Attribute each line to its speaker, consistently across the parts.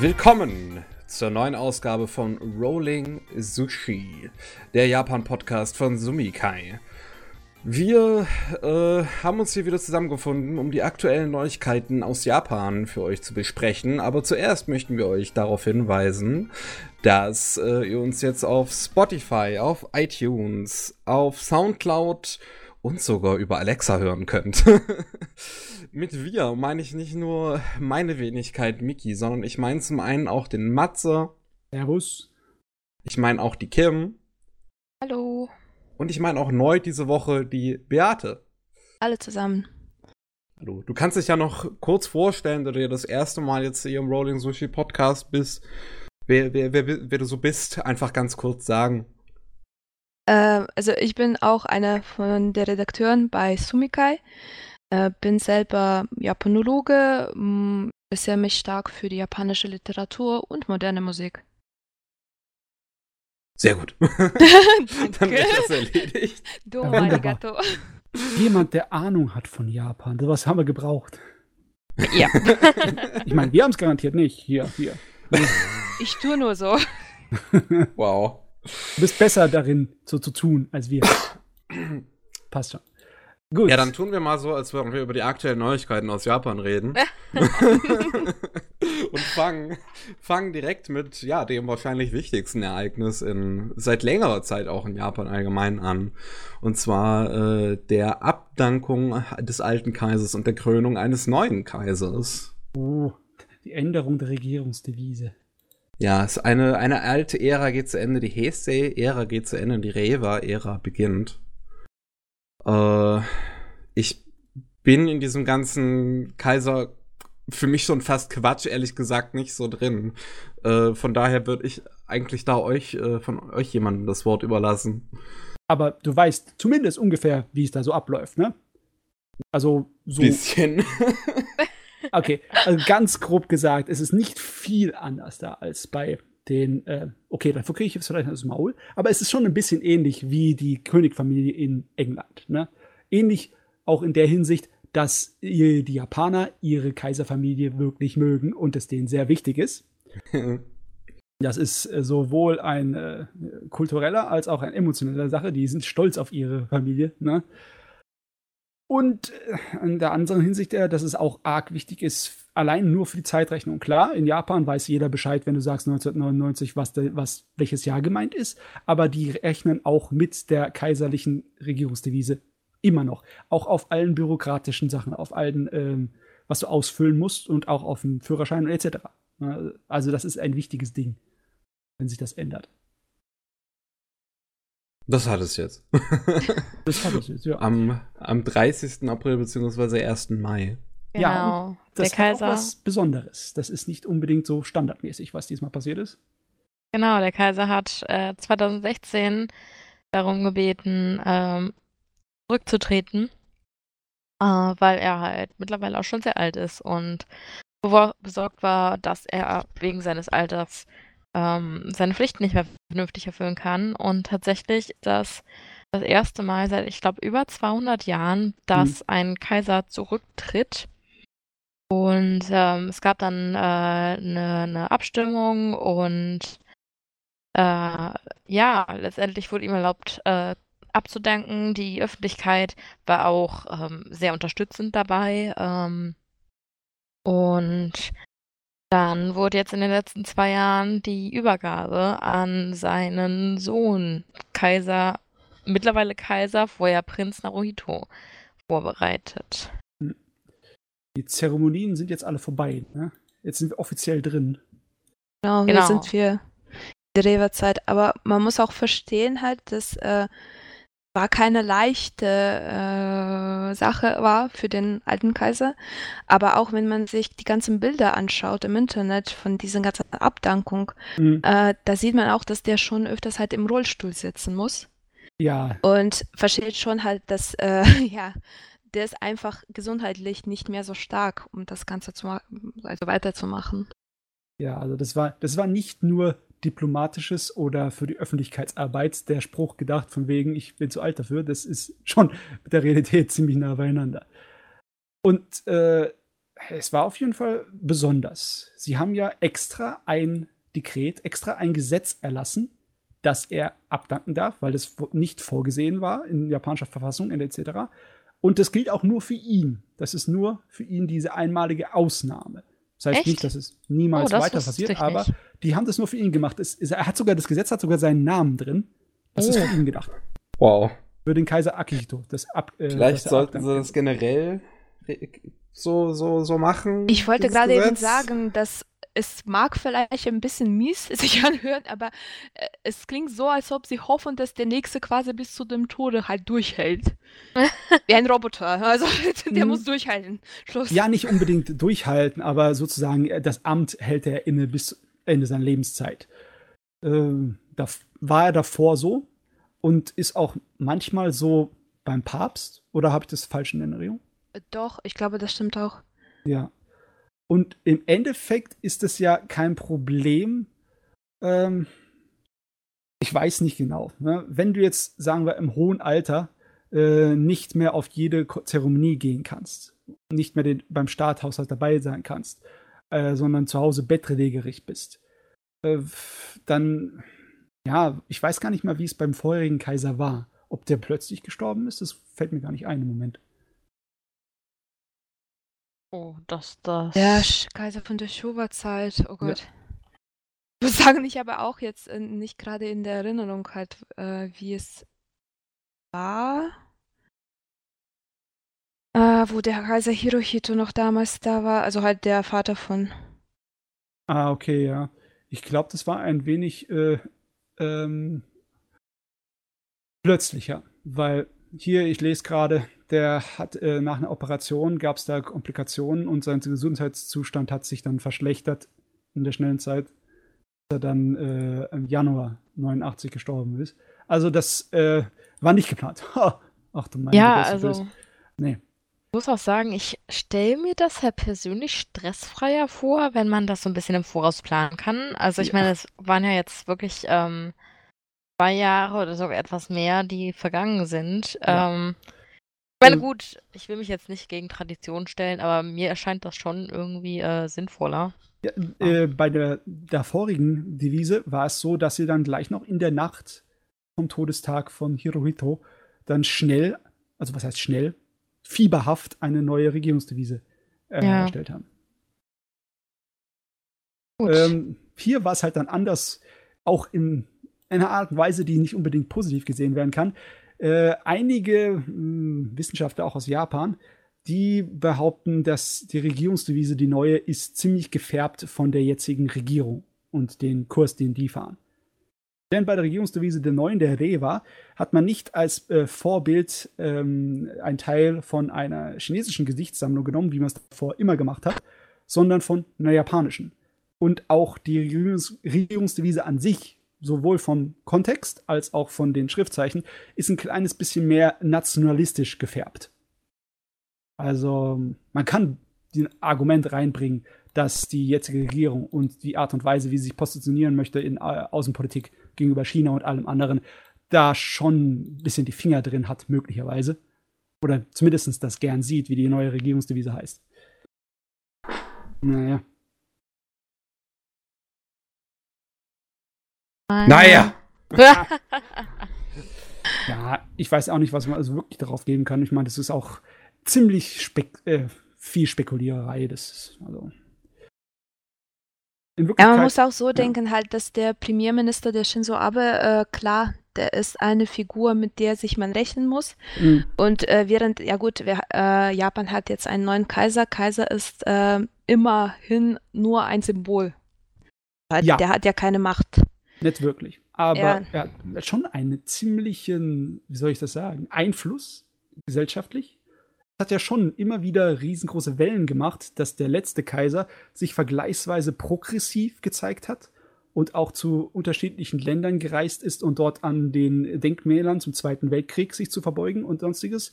Speaker 1: Willkommen zur neuen Ausgabe von Rolling Sushi, der Japan-Podcast von Sumikai. Wir äh, haben uns hier wieder zusammengefunden, um die aktuellen Neuigkeiten aus Japan für euch zu besprechen. Aber zuerst möchten wir euch darauf hinweisen, dass äh, ihr uns jetzt auf Spotify, auf iTunes, auf Soundcloud und sogar über Alexa hören könnt. Mit wir meine ich nicht nur meine Wenigkeit Miki, sondern ich meine zum einen auch den Matze.
Speaker 2: Servus.
Speaker 1: Ich meine auch die Kim.
Speaker 3: Hallo.
Speaker 1: Und ich meine auch neu diese Woche die Beate.
Speaker 3: Alle zusammen.
Speaker 1: Hallo. Du kannst dich ja noch kurz vorstellen, da du ja das erste Mal jetzt hier im Rolling Sushi Podcast bist. Wer, wer, wer, wer du so bist, einfach ganz kurz sagen.
Speaker 3: Äh, also ich bin auch einer von der Redakteuren bei Sumikai. Äh, bin selber Japanologe, interessiere mich stark für die japanische Literatur und moderne Musik.
Speaker 1: Sehr gut.
Speaker 3: Danke.
Speaker 1: Dann ist das erledigt.
Speaker 3: Domo
Speaker 2: Ja,
Speaker 3: arigato.
Speaker 2: Jemand, der Ahnung hat von Japan. Was haben wir gebraucht?
Speaker 3: Ja,
Speaker 2: Ich meine, wir haben es garantiert nicht. Hier, hier.
Speaker 3: ich tue nur so.
Speaker 1: Wow.
Speaker 2: Du bist besser darin, so zu tun, als wir. Passt schon. Gut.
Speaker 1: Ja, dann tun wir mal so, als würden wir über die aktuellen Neuigkeiten aus Japan reden. Und fangen, fangen direkt mit, ja, dem wahrscheinlich wichtigsten Ereignis in, seit längerer Zeit auch in Japan allgemein an. Und zwar äh, der Abdankung des alten Kaisers und der Krönung eines neuen Kaisers.
Speaker 2: Oh, die Änderung der Regierungsdevise.
Speaker 1: Ja, es ist eine, eine alte Ära geht zu Ende, die Heisei-Ära geht zu Ende und die Reiwa-Ära beginnt. Äh, ich bin in diesem ganzen Kaiser für mich schon fast Quatsch, ehrlich gesagt, nicht so drin. Äh, von daher würde ich eigentlich da euch, äh, von euch jemandem das Wort überlassen.
Speaker 2: Aber du weißt zumindest ungefähr, wie es da so abläuft, ne? Also so.
Speaker 1: Bisschen.
Speaker 2: Okay, also ganz grob gesagt, es ist nicht viel anders da als bei den, äh, okay, dann kriege ich jetzt vielleicht das Maul, aber es ist schon ein bisschen ähnlich wie die Königfamilie in England. Ne? Ähnlich auch in der Hinsicht, dass die Japaner ihre Kaiserfamilie wirklich mögen und es denen sehr wichtig ist. Das ist äh, sowohl ein äh, kultureller als auch eine emotionelle Sache. Die sind stolz auf ihre Familie. Ne? Und äh, in der anderen Hinsicht, äh, dass es auch arg wichtig ist, allein nur für die Zeitrechnung. Klar, in Japan weiß jeder Bescheid, wenn du sagst 1999, was, was welches Jahr gemeint ist, aber die rechnen auch mit der kaiserlichen Regierungsdevise immer noch. Auch auf allen bürokratischen Sachen, auf allen, ähm, was du ausfüllen musst und auch auf dem Führerschein etc. Also das ist ein wichtiges Ding, wenn sich das ändert.
Speaker 1: Das hat es jetzt.
Speaker 2: Das hat es jetzt, ja.
Speaker 1: am, am 30. April bzw. 1. Mai.
Speaker 3: Genau.
Speaker 2: Ja, Das
Speaker 3: der
Speaker 2: hat auch
Speaker 3: Kaiser.
Speaker 2: was Besonderes. Das ist nicht unbedingt so standardmäßig, was diesmal passiert ist.
Speaker 3: Genau, der Kaiser hat äh, 2016 darum gebeten, ähm, zurückzutreten, äh, weil er halt mittlerweile auch schon sehr alt ist und besorgt war, dass er wegen seines Alters ähm, seine Pflichten nicht mehr vernünftig erfüllen kann. Und tatsächlich ist das das erste Mal seit, ich glaube, über 200 Jahren, dass ein Kaiser zurücktritt. Und ähm, es gab dann eine äh, ne- ne Abstimmung und äh, ja, letztendlich wurde ihm erlaubt, äh, abzudanken. Die Öffentlichkeit war auch ähm, sehr unterstützend dabei. Ähm, und dann wurde jetzt in den letzten zwei Jahren die Übergabe an seinen Sohn, Kaiser, mittlerweile Kaiser, vorher Prinz Naruhito, vorbereitet.
Speaker 2: Die Zeremonien sind jetzt alle vorbei. Ne? Jetzt sind wir offiziell drin.
Speaker 4: Genau,
Speaker 3: Genau.
Speaker 4: hier sind wir in der Rewa-Zeit. Aber man muss auch verstehen halt, dass äh, war keine leichte äh, Sache war für den alten Kaiser. Aber auch wenn man sich die ganzen Bilder anschaut im Internet von dieser ganzen Abdankung,
Speaker 2: Mhm.
Speaker 4: äh, da sieht man auch, dass der schon öfters halt im Rollstuhl sitzen muss.
Speaker 2: Ja,
Speaker 4: Und versteht schon halt, dass, äh, ja, der ist einfach gesundheitlich nicht mehr so stark, um das Ganze zu also weiterzumachen.
Speaker 2: ja, also das war, das war nicht nur diplomatisches oder für die Öffentlichkeitsarbeit der Spruch gedacht, von wegen, ich bin zu alt dafür. Das ist schon mit der Realität ziemlich nah beieinander. Und äh, es war auf jeden Fall besonders. Sie haben ja extra ein Dekret, extra ein Gesetz erlassen, dass er abdanken darf, weil das nicht vorgesehen war in japanischer Verfassung etc. Und das gilt auch nur für ihn. Das ist nur für ihn diese einmalige Ausnahme. Das heißt
Speaker 3: Echt?
Speaker 2: nicht, dass es niemals
Speaker 3: Oh, das
Speaker 2: weiter passiert, aber
Speaker 3: nicht.
Speaker 2: Die haben das nur für ihn gemacht. Es, es, er hat sogar das Gesetz hat sogar seinen Namen drin. Das ist
Speaker 3: Oh.
Speaker 2: für ihn gedacht.
Speaker 1: Wow.
Speaker 2: Für den Kaiser Akihito. Das ab, äh,
Speaker 1: Vielleicht
Speaker 2: dass er
Speaker 1: sollten sie das generell so, so, so machen.
Speaker 4: Ich wollte gerade eben sagen, dass es mag vielleicht ein bisschen mies sich anhören, aber äh, es klingt so, als ob sie hoffen, dass der nächste quasi bis zu dem Tode halt durchhält. Wie ein Roboter. Also der
Speaker 2: Mhm.
Speaker 4: muss durchhalten. Schluss.
Speaker 2: Ja, nicht unbedingt durchhalten, aber sozusagen äh, das Amt hält er inne bis Ende seiner Lebenszeit. Ähm, da war er davor so und ist auch manchmal so beim Papst. Oder habe ich das falsch in Erinnerung?
Speaker 4: Doch, ich glaube, das stimmt auch.
Speaker 2: Ja. Und im Endeffekt ist es ja kein Problem. Ähm, ich weiß nicht genau. Ne? Wenn du jetzt, sagen wir, im hohen Alter äh, nicht mehr auf jede Zeremonie gehen kannst, nicht mehr den, beim Starthaushalt dabei sein kannst, äh, sondern zu Hause bettlägerig bist, äh, dann, ja, ich weiß gar nicht mal, wie es beim vorherigen Kaiser war. Ob der plötzlich gestorben ist, das fällt mir gar nicht ein im Moment.
Speaker 3: Oh, das, das.
Speaker 4: Der Sch- Kaiser von der Showa-Zeit, oh Gott. Ich muss sagen, ich habe auch jetzt äh, nicht gerade in der Erinnerung halt, äh, wie es war. Äh, wo der Kaiser Hirohito noch damals da war, also halt der Vater von.
Speaker 2: Ah, okay, ja. Ich glaube, das war ein wenig äh, ähm, plötzlicher, weil hier, ich lese gerade, der hat äh, nach einer Operation gab es da Komplikationen und sein Gesundheitszustand hat sich dann verschlechtert in der schnellen Zeit, dass er dann äh, im Januar 89 gestorben ist. Also das äh, war nicht geplant. Ach du meine
Speaker 3: ja,
Speaker 2: das
Speaker 3: also.
Speaker 2: böse. Nee.
Speaker 3: Ich muss auch sagen, ich stelle mir das halt persönlich stressfreier vor, wenn man das so ein bisschen im Voraus planen kann. Also ich
Speaker 2: Ja.
Speaker 3: meine, es waren ja jetzt wirklich ähm, zwei Jahre oder sogar etwas mehr, die vergangen sind.
Speaker 2: Ja.
Speaker 3: Ähm, ich meine,
Speaker 2: Ähm,
Speaker 3: gut, ich will mich jetzt nicht gegen Tradition stellen, aber mir erscheint das schon irgendwie äh, sinnvoller.
Speaker 2: Ja, äh, bei der, der vorigen Devise war es so, dass sie dann gleich noch in der Nacht vom Todestag von Hirohito dann schnell, also was heißt schnell, fieberhaft eine neue Regierungsdevise äh,
Speaker 3: Ja.
Speaker 2: erstellt haben. Ähm, hier war es halt dann anders, auch in einer Art und Weise, die nicht unbedingt positiv gesehen werden kann. Äh, einige mh, Wissenschaftler, auch aus Japan, die behaupten, dass die Regierungsdevise, die neue, ist ziemlich gefärbt von der jetzigen Regierung und den Kurs, den die fahren. Denn bei der Regierungsdevise der neuen, der Rewa, hat man nicht als äh, Vorbild ähm, ein Teil von einer chinesischen Gesichtssammlung genommen, wie man es davor immer gemacht hat, sondern von einer japanischen. Und auch die Regierungs Regierungsdevise an sich, sowohl vom Kontext als auch von den Schriftzeichen, ist ein kleines bisschen mehr nationalistisch gefärbt. Also man kann ein Argument reinbringen, dass die jetzige Regierung und die Art und Weise, wie sie sich positionieren möchte in äh, Außenpolitik gegenüber China und allem anderen, da schon ein bisschen die Finger drin hat, möglicherweise. Oder zumindest das gern sieht, wie die neue Regierungsdevise heißt. Naja.
Speaker 1: Naja.
Speaker 2: Ja, ich weiß auch nicht, was man also wirklich darauf geben kann. Ich meine, das ist auch ziemlich spek äh, viel Spekuliererei. Das ist, also.
Speaker 4: Ja, man muss auch so denken halt, dass der Premierminister, der Shinzo Abe, äh, klar, der ist eine Figur, mit der sich man rechnen muss.
Speaker 2: mh,
Speaker 4: Und äh, während, ja gut, wir, äh, Japan hat jetzt einen neuen Kaiser. Kaiser ist äh, immerhin nur ein Symbol. Weil
Speaker 2: Ja.
Speaker 4: Der hat ja keine Macht.
Speaker 2: nicht wirklich. Aber
Speaker 4: Ja.
Speaker 2: er hat schon einen ziemlichen, wie soll ich das sagen, Einfluss gesellschaftlich. Hat ja schon immer wieder riesengroße Wellen gemacht, dass der letzte Kaiser sich vergleichsweise progressiv gezeigt hat und auch zu unterschiedlichen Ländern gereist ist und dort an den Denkmälern zum Zweiten Weltkrieg sich zu verbeugen und sonstiges.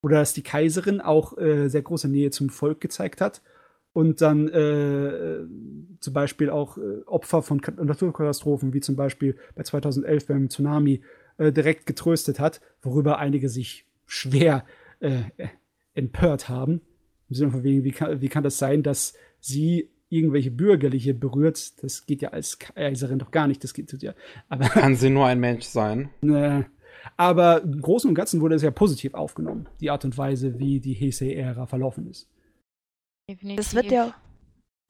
Speaker 2: Oder dass die Kaiserin auch äh, sehr große Nähe zum Volk gezeigt hat und dann äh, zum Beispiel auch äh, Opfer von Kat- Naturkatastrophen, wie zum Beispiel bei 2011 beim Tsunami, äh, direkt getröstet hat, worüber einige sich schwer äh, empört haben. Im Sinne von wegen, wie kann, wie kann das sein, dass sie irgendwelche Bürgerliche berührt? Das geht ja als Kaiserin doch gar nicht. Das geht ja.
Speaker 1: Aber, kann sie nur ein Mensch sein?
Speaker 2: Ne, aber im Großen und Ganzen wurde es ja positiv aufgenommen, die Art und Weise, wie die Heisei-Ära verlaufen ist.
Speaker 4: Definitiv. Das wird ja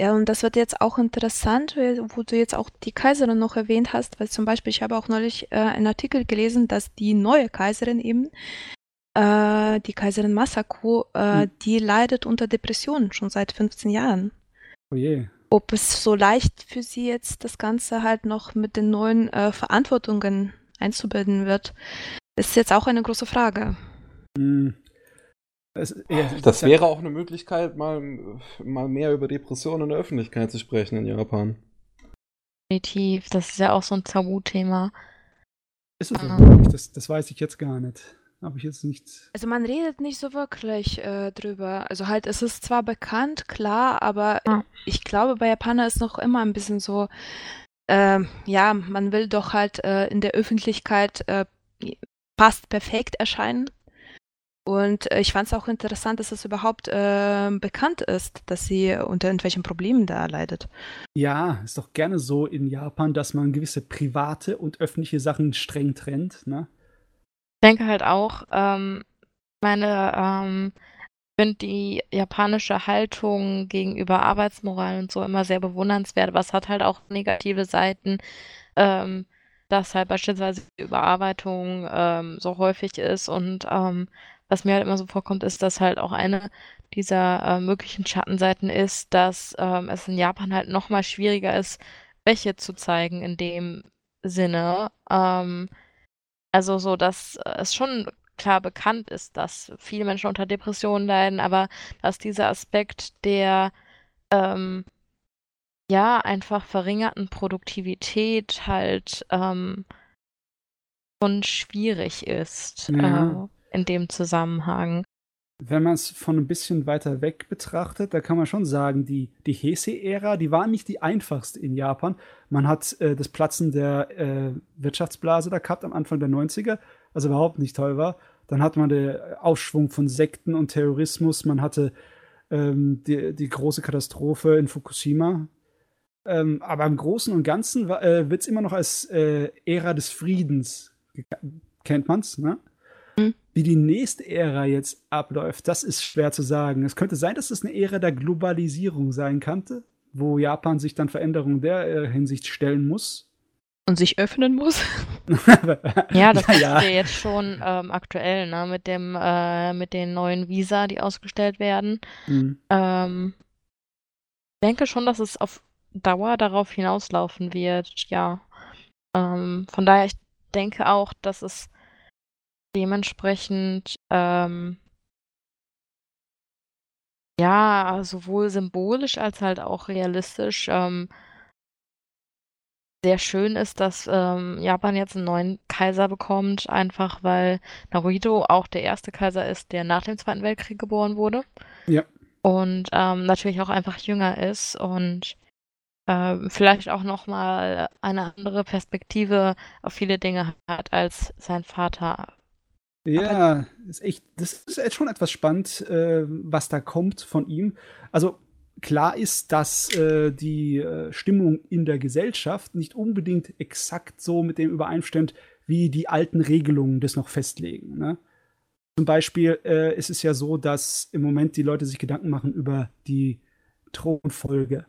Speaker 4: ja, und das wird jetzt auch interessant, wo du jetzt auch die Kaiserin noch erwähnt hast, weil zum Beispiel, ich habe auch neulich äh, einen Artikel gelesen, dass die neue Kaiserin eben, äh, die Kaiserin Masako, äh, hm. die leidet unter Depressionen schon seit 15 Jahren.
Speaker 2: Oh je.
Speaker 4: Ob es so leicht für sie jetzt das Ganze halt noch mit den neuen äh, Verantwortungen einzubilden wird, ist jetzt auch eine große Frage.
Speaker 1: Hm. Es, ja, das wäre auch eine Möglichkeit, mal, mal mehr über Depressionen in der Öffentlichkeit zu sprechen in Japan.
Speaker 3: Definitiv, das ist ja auch so ein Tabuthema.
Speaker 2: Ist es ähm. das, das weiß ich jetzt gar nicht. Habe ich jetzt nichts.
Speaker 4: Also man redet nicht so wirklich äh, drüber. Also halt, es ist zwar bekannt, klar, aber ja. ich glaube, bei Japaner ist noch immer ein bisschen so, äh, ja, man will doch halt äh, in der Öffentlichkeit äh, fast perfekt erscheinen. Und äh, ich fand es auch interessant, dass es überhaupt äh, bekannt ist, dass sie unter irgendwelchen Problemen da leidet.
Speaker 2: Ja, ist doch gerne so in Japan, dass man gewisse private und öffentliche Sachen streng trennt. Ne?
Speaker 3: Ich denke halt auch, ähm, meine, ähm, finde die japanische Haltung gegenüber Arbeitsmoral und so immer sehr bewundernswert, aber es hat halt auch negative Seiten. Ähm, dass halt beispielsweise Überarbeitung ähm, so häufig ist und ähm, was mir halt immer so vorkommt, ist, dass halt auch eine dieser äh, möglichen Schattenseiten ist, dass ähm, es in Japan halt noch mal schwieriger ist, Schwäche zu zeigen in dem Sinne. Ähm, also so, dass es schon klar bekannt ist, dass viele Menschen unter Depressionen leiden, aber dass dieser Aspekt der ähm, ja einfach verringerten Produktivität halt ähm, schon schwierig ist. Ja. Äh, in dem Zusammenhang.
Speaker 2: Wenn man es von ein bisschen weiter weg betrachtet, da kann man schon sagen, die, die Heisei-Ära, die war nicht die einfachste in Japan. Man hat äh, das Platzen der äh, Wirtschaftsblase da gehabt am Anfang der 90er, was überhaupt nicht toll war. Dann hat man den Aufschwung von Sekten und Terrorismus. Man hatte ähm, die, die große Katastrophe in Fukushima. Ähm, aber im Großen und Ganzen äh, wird es immer noch als äh, Ära des Friedens, kennt man es, ne? Wie die nächste Ära jetzt abläuft, das ist schwer zu sagen. Es könnte sein, dass es eine Ära der Globalisierung sein könnte, wo Japan sich dann Veränderungen der äh, Hinsicht stellen muss.
Speaker 4: Und sich öffnen muss.
Speaker 3: ja, das ist ja, jetzt schon ähm, aktuell, ne? Mit dem, äh, mit den neuen Visa, die ausgestellt werden. Mhm. Ähm, ich denke schon, dass es auf Dauer darauf hinauslaufen wird, ja. Ähm, von daher, ich denke auch, dass es dementsprechend ähm, ja, sowohl symbolisch als halt auch realistisch ähm, sehr schön ist, dass ähm, Japan jetzt einen neuen Kaiser bekommt, einfach weil Naruhito auch der erste Kaiser ist, der nach dem Zweiten Weltkrieg geboren wurde.
Speaker 2: Ja.
Speaker 3: Und ähm, natürlich auch einfach jünger ist und äh, vielleicht auch nochmal eine andere Perspektive auf viele Dinge hat als sein Vater
Speaker 2: ja, ist echt, das ist jetzt schon etwas spannend, äh, was da kommt von ihm. Also klar ist, dass äh, die äh, Stimmung in der Gesellschaft nicht unbedingt exakt so mit dem übereinstimmt, wie die alten Regelungen das noch festlegen. Ne? Zum Beispiel äh, ist es ja so, dass im Moment die Leute sich Gedanken machen über die Thronfolge.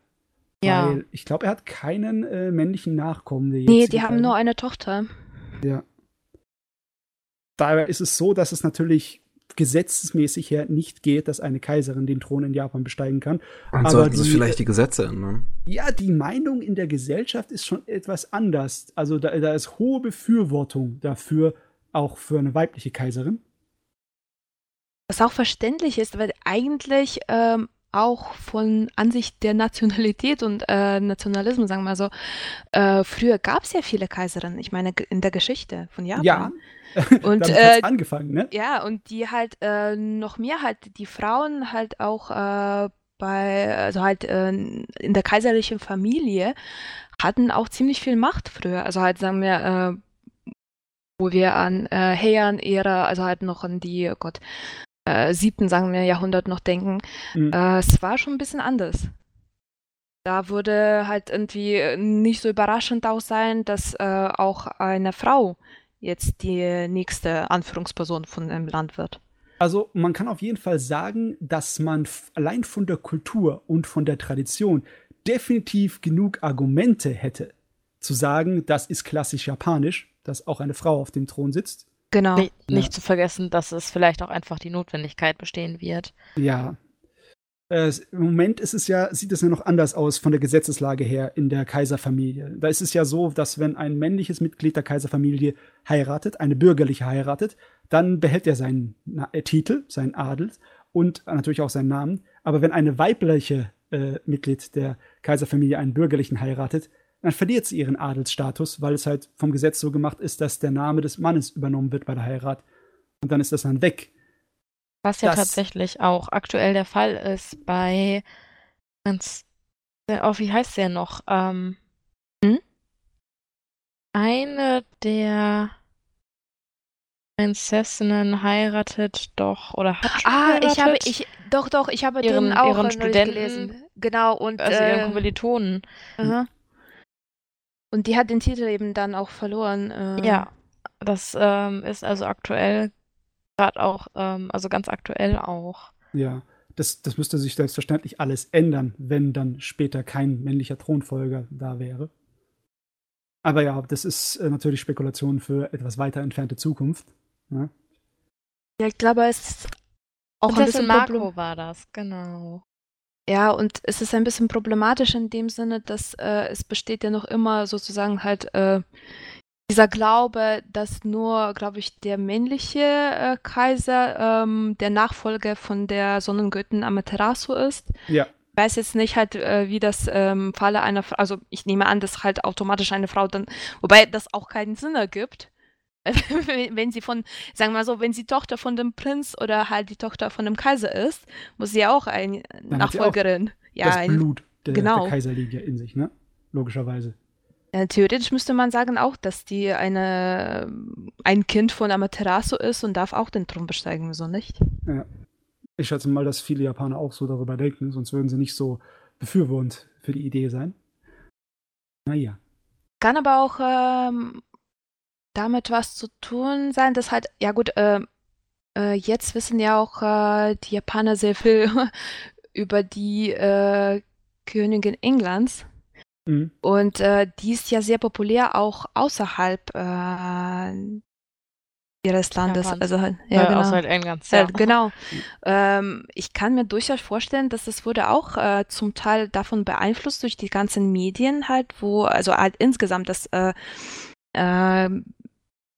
Speaker 3: Ja.
Speaker 2: Weil ich glaube, er hat keinen äh, männlichen Nachkommen.
Speaker 4: Nee, die haben nur eine Tochter.
Speaker 2: Ja daher ist es so, dass es natürlich gesetzesmäßig her nicht geht, dass eine Kaiserin den Thron in Japan besteigen kann.
Speaker 1: Und Aber sollten sie vielleicht die Gesetze ändern?
Speaker 2: Ja, die Meinung in der Gesellschaft ist schon etwas anders. Also da, da ist hohe Befürwortung dafür, auch für eine weibliche Kaiserin.
Speaker 4: Was auch verständlich ist, weil eigentlich ähm, auch von Ansicht der Nationalität und äh, Nationalismus, sagen wir mal so, äh, früher gab es ja viele Kaiserinnen, ich meine in der Geschichte von Japan.
Speaker 2: Ja.
Speaker 4: Und äh,
Speaker 2: angefangen, ne?
Speaker 4: Ja, und die halt äh, noch mehr halt die Frauen halt auch äh, bei, also halt äh, in der kaiserlichen Familie hatten auch ziemlich viel Macht früher. Also halt sagen wir, wo wir an äh, Heian-Ära, also halt noch an die, oh Gott, äh, siebten, sagen wir, Jahrhundert noch denken,
Speaker 2: Mhm.
Speaker 4: äh, es war schon ein bisschen anders. Da würde halt irgendwie nicht so überraschend auch sein, dass äh, auch eine Frau jetzt die nächste Anführungsperson von einem Land wird.
Speaker 2: Also man kann auf jeden Fall sagen, dass man allein von der Kultur und von der Tradition definitiv genug Argumente hätte, zu sagen, das ist klassisch japanisch, dass auch eine Frau auf dem Thron sitzt.
Speaker 4: Genau.
Speaker 3: Nicht,
Speaker 2: Ja.
Speaker 3: nicht zu vergessen, dass es vielleicht auch einfach die Notwendigkeit bestehen wird.
Speaker 2: Ja. Äh, Im Moment ist es ja, sieht es ja noch anders aus von der Gesetzeslage her in der Kaiserfamilie. Da ist es ja so, dass wenn ein männliches Mitglied der Kaiserfamilie heiratet, eine bürgerliche heiratet, dann behält er seinen Na äh, Titel, seinen Adel und natürlich auch seinen Namen. Aber wenn eine weibliche äh, Mitglied der Kaiserfamilie einen bürgerlichen heiratet, dann verliert sie ihren Adelsstatus, weil es halt vom Gesetz so gemacht ist, dass der Name des Mannes übernommen wird bei der Heirat. Und dann ist das dann weg.
Speaker 3: Was ja
Speaker 2: Das-
Speaker 3: tatsächlich auch aktuell der Fall ist bei ganz, äh, oh, wie heißt der noch? Ähm,
Speaker 4: Hm?
Speaker 3: Eine der Prinzessinnen heiratet doch oder hat schon
Speaker 4: Ah, ich habe, ich, doch, doch, ich habe
Speaker 3: Ihren-
Speaker 4: den auch
Speaker 3: ihren Studenten,
Speaker 4: gelesen. Genau, und,
Speaker 3: also ihren
Speaker 4: äh,
Speaker 3: Kommilitonen.
Speaker 4: aha. Und die hat den Titel eben dann auch verloren. Äh,
Speaker 3: Ja, das ähm, ist also aktuell gerade auch, ähm, also ganz aktuell auch.
Speaker 2: Ja, das, das müsste sich selbstverständlich alles ändern, wenn dann später kein männlicher Thronfolger da wäre. Aber ja, das ist äh, natürlich Spekulation für etwas weiter entfernte Zukunft. Ne?
Speaker 4: Ja, ich glaube, es ist auch ein
Speaker 3: Prinzessin
Speaker 4: bisschen
Speaker 3: Marco
Speaker 4: Problem-
Speaker 3: war das, genau.
Speaker 4: Ja, und es ist ein bisschen problematisch in dem Sinne, dass äh, es besteht ja noch immer sozusagen halt äh, dieser Glaube, dass nur, glaube ich, der männliche äh, Kaiser ähm, der Nachfolger von der Sonnengöttin Amaterasu ist.
Speaker 2: Ja,
Speaker 4: Ich weiß jetzt nicht halt, äh, wie das ähm, im Falle einer Frau, also ich nehme an, dass halt automatisch eine Frau dann, wobei das auch keinen Sinn ergibt. wenn sie von, sagen wir mal so, wenn sie Tochter von dem Prinz oder halt die Tochter von dem Kaiser ist, muss sie ja auch eine
Speaker 2: sie auch
Speaker 4: Nachfolgerin. Ja,
Speaker 2: das
Speaker 4: ein,
Speaker 2: Blut der,
Speaker 4: genau.
Speaker 2: der Kaiserlinie in sich, ne? Logischerweise.
Speaker 4: ja, theoretisch müsste man sagen auch, dass die eine, ein Kind von Amaterasu ist und darf auch den Thron besteigen, wieso nicht?
Speaker 2: Ich schätze mal, dass viele Japaner auch so darüber denken, sonst würden sie nicht so befürwortend für die Idee sein. Naja.
Speaker 4: Kann aber auch ähm, damit was zu tun sein, dass halt, ja gut, äh, äh, jetzt wissen ja auch äh, die Japaner sehr viel über die äh, Königin Englands.
Speaker 2: Mhm.
Speaker 4: Und äh, die ist ja sehr populär auch außerhalb äh, ihres Landes. Also halt, ja,
Speaker 3: äh,
Speaker 4: genau.
Speaker 3: Außerhalb Englands,
Speaker 4: Ja,
Speaker 3: ja.
Speaker 4: genau. Ähm, ich kann mir durchaus vorstellen, dass es wurde auch äh, zum Teil davon beeinflusst durch die ganzen Medien halt, wo, also halt insgesamt das, äh, äh,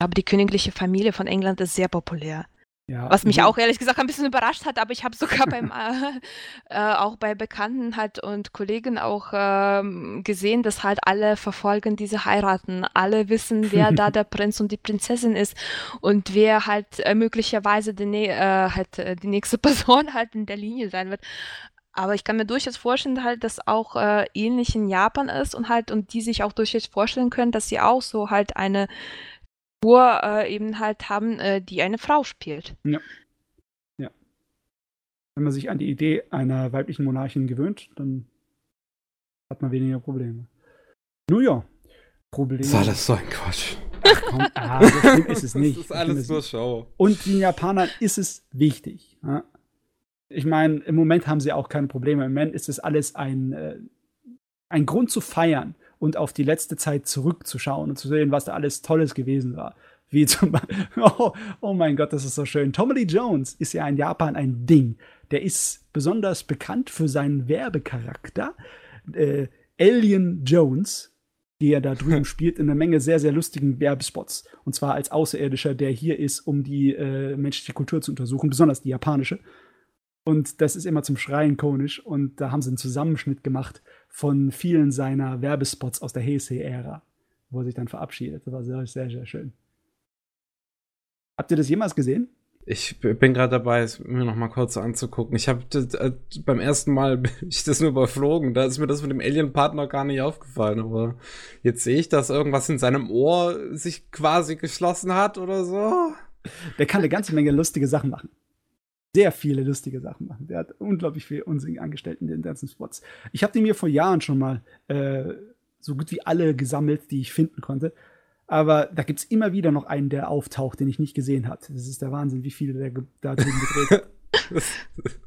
Speaker 4: aber die königliche Familie von England ist sehr populär.
Speaker 2: Ja,
Speaker 4: Was mich auch ehrlich gesagt ein bisschen überrascht hat, aber ich habe sogar beim äh, äh, auch bei Bekannten halt und Kollegen auch ähm, gesehen, dass halt alle verfolgen diese heiraten. Alle wissen, wer da der Prinz und die Prinzessin ist und wer halt äh, möglicherweise die, äh, halt, äh, die nächste Person halt in der Linie sein wird. Aber ich kann mir durchaus vorstellen, halt, dass auch äh, ähnlich in Japan ist und halt und die sich auch durchaus vorstellen können, dass sie auch so halt eine Figur äh, eben halt haben, äh, die eine Frau spielt.
Speaker 2: Wenn man sich an die Idee einer weiblichen Monarchin gewöhnt, dann hat man weniger Probleme. Nun ja, Probleme.
Speaker 1: Das ist alles so ein Quatsch.
Speaker 2: Komm, ah, so schlimm ist es nicht.
Speaker 1: Das ist alles nur Show.
Speaker 2: Und den Japanern ist es wichtig. Ja? Ich meine, im Moment haben sie auch keine Probleme. Im Moment ist es alles ein, äh, ein Grund zu feiern und auf die letzte Zeit zurückzuschauen und zu sehen, was da alles Tolles gewesen war. Wie zum Beispiel, oh, oh mein Gott, das ist so schön. Tommy Lee Jones ist ja in Japan ein Ding. Der ist besonders bekannt für seinen Werbecharakter. Äh, Alien Jones, die er da drüben spielt, in einer Menge sehr, sehr lustigen Werbespots. Und zwar als Außerirdischer, der hier ist, um die äh, menschliche Kultur zu untersuchen, besonders die japanische. Und das ist immer zum Schreien konisch. Und da haben sie einen Zusammenschnitt gemacht von vielen seiner Werbespots aus der Heisei-Ära, wo er sich dann verabschiedet. Das war sehr, sehr, sehr schön. Habt ihr das jemals gesehen?
Speaker 1: Ich bin gerade dabei, es mir noch mal kurz anzugucken. Ich habe äh, beim ersten Mal ich das nur überflogen. Da ist mir das mit dem Alien-Partner gar nicht aufgefallen. Aber jetzt sehe ich, dass irgendwas in seinem Ohr sich quasi geschlossen hat oder so.
Speaker 2: Der kann eine ganze Menge lustige Sachen machen. Sehr viele lustige Sachen machen. Der hat unglaublich viel Unsinn angestellt in den ganzen Spots. Ich habe die mir vor Jahren schon mal äh, so gut wie alle gesammelt, die ich finden konnte. Aber da gibt es immer wieder noch einen, der auftaucht, den ich nicht gesehen habe. Das ist der Wahnsinn, wie viele der da drüben gedreht hat.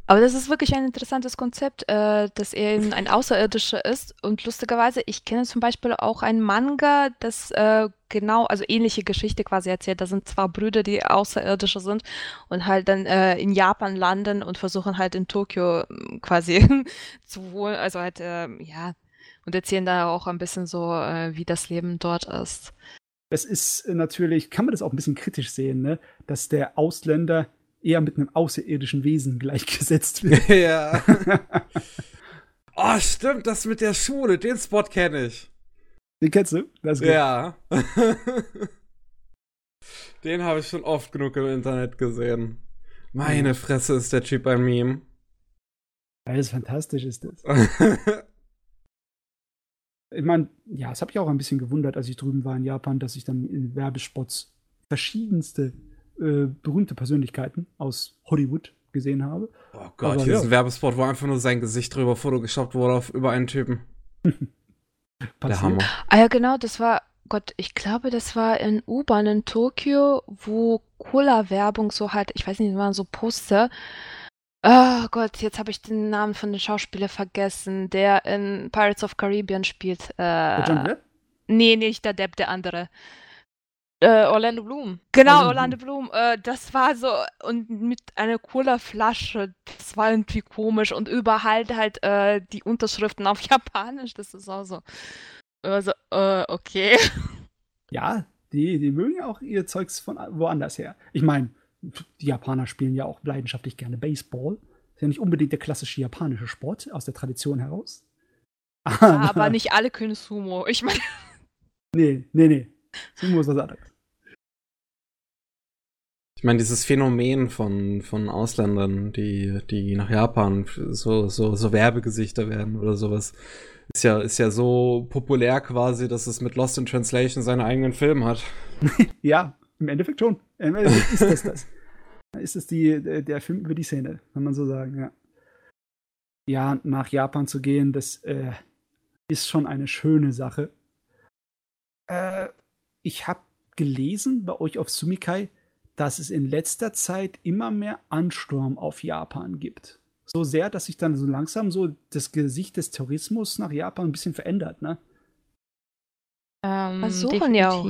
Speaker 4: Aber das ist wirklich ein interessantes Konzept, äh, dass er eben ein Außerirdischer ist. Und lustigerweise, ich kenne zum Beispiel auch einen Manga, das äh, genau, also ähnliche Geschichte quasi erzählt. Da sind zwei Brüder, die Außerirdische sind und halt dann äh, in Japan landen und versuchen halt in Tokio äh, quasi zu wohnen. Also halt, äh, ja, und erzählen da auch ein bisschen so, äh, wie das Leben dort ist.
Speaker 2: Es ist natürlich, kann man das auch ein bisschen kritisch sehen, ne? dass der Ausländer eher mit einem außerirdischen Wesen gleichgesetzt wird.
Speaker 1: ja. oh, stimmt, das mit der Schule, den Spot kenne ich.
Speaker 2: Den kennst du?
Speaker 1: ja. den habe ich schon oft genug im Internet gesehen. Meine Fresse ist der Typ ein Meme.
Speaker 2: Das ist fantastisch, ist das. ich meine, ja, das habe ich auch ein bisschen gewundert, als ich drüben war in Japan, dass ich dann in Werbespots verschiedenste äh, berühmte Persönlichkeiten aus Hollywood gesehen habe.
Speaker 1: Oh Gott, Aber, hier ja. ist ein Werbespot, wo einfach nur sein Gesicht drüber fotogeschoppt wurde auf über einen Typen.
Speaker 4: Der Hammer. Ah ja, genau, das war, Gott, ich glaube, das war in U-Bahn in Tokio, wo Cola-Werbung so halt, ich weiß nicht, waren so Poster. Oh Gott, jetzt habe ich den Namen von dem Schauspieler vergessen, der in Pirates of Caribbean spielt. Äh, John Depp? Nee, nicht der Depp, der andere.
Speaker 3: Äh, Orlando Bloom.
Speaker 4: Genau, Orlando Bloom. Äh, das war so, und mit einer Cola-Flasche, das war irgendwie komisch. Und überall halt äh, die Unterschriften auf Japanisch, das ist auch so. Also, äh, okay.
Speaker 2: Ja, die, die mögen auch ihr Zeugs von woanders her. Ich meine, die Japaner spielen ja auch leidenschaftlich gerne Baseball. Ist ja nicht unbedingt der klassische japanische Sport aus der Tradition heraus.
Speaker 4: Ja, aber nicht alle können Sumo. Ich meine.
Speaker 2: Nee, nee, nee. Sumo ist was anderes.
Speaker 1: Ich meine, dieses Phänomen von, von Ausländern, die, die nach Japan so, so, so Werbegesichter werden oder sowas, ist ja, ist ja so populär quasi, dass es mit Lost in Translation seinen eigenen Film hat.
Speaker 2: ja, im Endeffekt schon. Ist das das. ist es die, der Film über die Szene, kann man so sagen, ja. Ja, nach Japan zu gehen, das äh, ist schon eine schöne Sache. Äh, ich habe gelesen bei euch auf Sumikai, dass es in letzter Zeit immer mehr Ansturm auf Japan gibt. So sehr, dass sich dann so langsam so das Gesicht des Tourismus nach Japan ein bisschen verändert, ne?
Speaker 4: Ähm, Versuchen ja auch.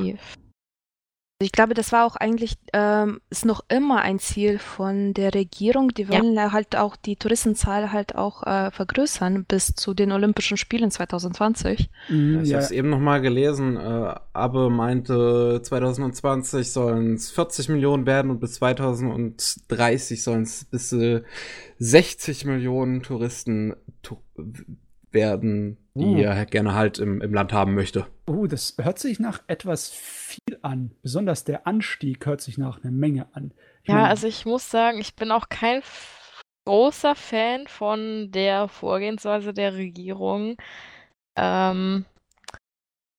Speaker 4: Ich glaube, das war auch eigentlich, ähm, ist noch immer ein Ziel von der Regierung. Die wollen ja. halt auch die Touristenzahl halt auch äh, vergrößern bis zu den Olympischen Spielen 2020.
Speaker 1: Mhm, ich ja. habe es eben noch mal gelesen. Äh, Abe meinte, 2020 sollen es 40 Millionen werden und bis 2030 sollen es bis äh, 60 Millionen Touristen tu werden, die uh. er gerne halt im, im Land haben möchte.
Speaker 2: Uh, das hört sich nach etwas viel an. Besonders der Anstieg hört sich nach einer Menge an.
Speaker 3: Ich ja, meine, also ich muss sagen, ich bin auch kein großer Fan von der Vorgehensweise der Regierung. Ähm,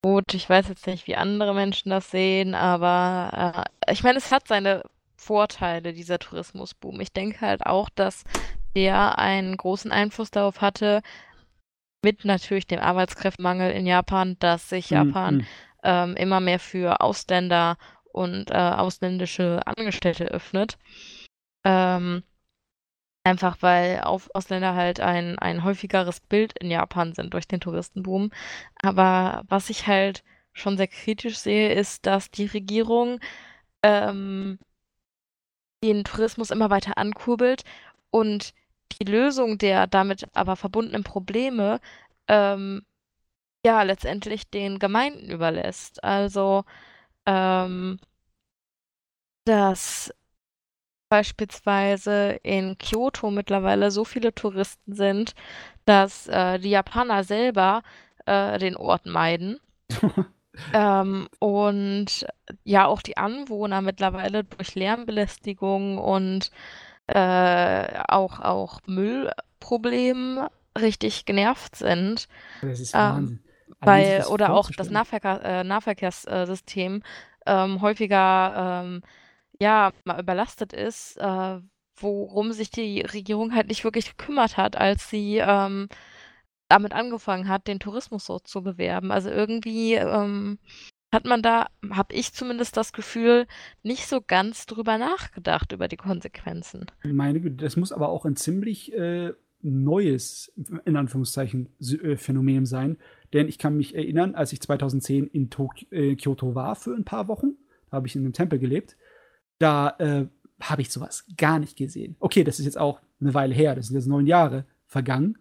Speaker 3: gut, ich weiß jetzt nicht, wie andere Menschen das sehen, aber äh, ich meine, es hat seine Vorteile, dieser Tourismusboom. Ich denke halt auch, dass der einen großen Einfluss darauf hatte, mit natürlich dem Arbeitskräftemangel in Japan, dass sich mhm, Japan mhm. ähm, immer mehr für Ausländer und äh, ausländische Angestellte öffnet. Ähm, einfach weil auf Ausländer halt ein, ein häufigeres Bild in Japan sind durch den Touristenboom. Aber was ich halt schon sehr kritisch sehe, ist, dass die Regierung ähm, den Tourismus immer weiter ankurbelt und die Lösung der damit aber verbundenen Probleme ähm, ja letztendlich den Gemeinden überlässt. Also ähm, dass beispielsweise in Kyoto mittlerweile so viele Touristen sind, dass äh, die Japaner selber äh, den Ort meiden. ähm, und ja, auch die Anwohner mittlerweile durch Lärmbelästigung und äh, auch, auch Müllproblemen richtig genervt sind.
Speaker 2: Das ist ähm, Wahnsinn.
Speaker 3: Ähm, weil, oder auch das Nahverkehr, äh, Nahverkehrssystem ähm, häufiger ähm, ja, mal überlastet ist, äh, worum sich die Regierung halt nicht wirklich gekümmert hat, als sie ähm, damit angefangen hat, den Tourismus so zu bewerben. Also irgendwie ähm, hat man da, habe ich zumindest das Gefühl, nicht so ganz drüber nachgedacht, über die Konsequenzen.
Speaker 2: Meine Güte, das muss aber auch ein ziemlich äh, neues, in Anführungszeichen, äh, Phänomen sein. Denn ich kann mich erinnern, als ich 2010 in Tok äh, Kyoto war für ein paar Wochen, da habe ich in einem Tempel gelebt, da äh, habe ich sowas gar nicht gesehen. Okay, das ist jetzt auch eine Weile her, das sind jetzt neun Jahre vergangen,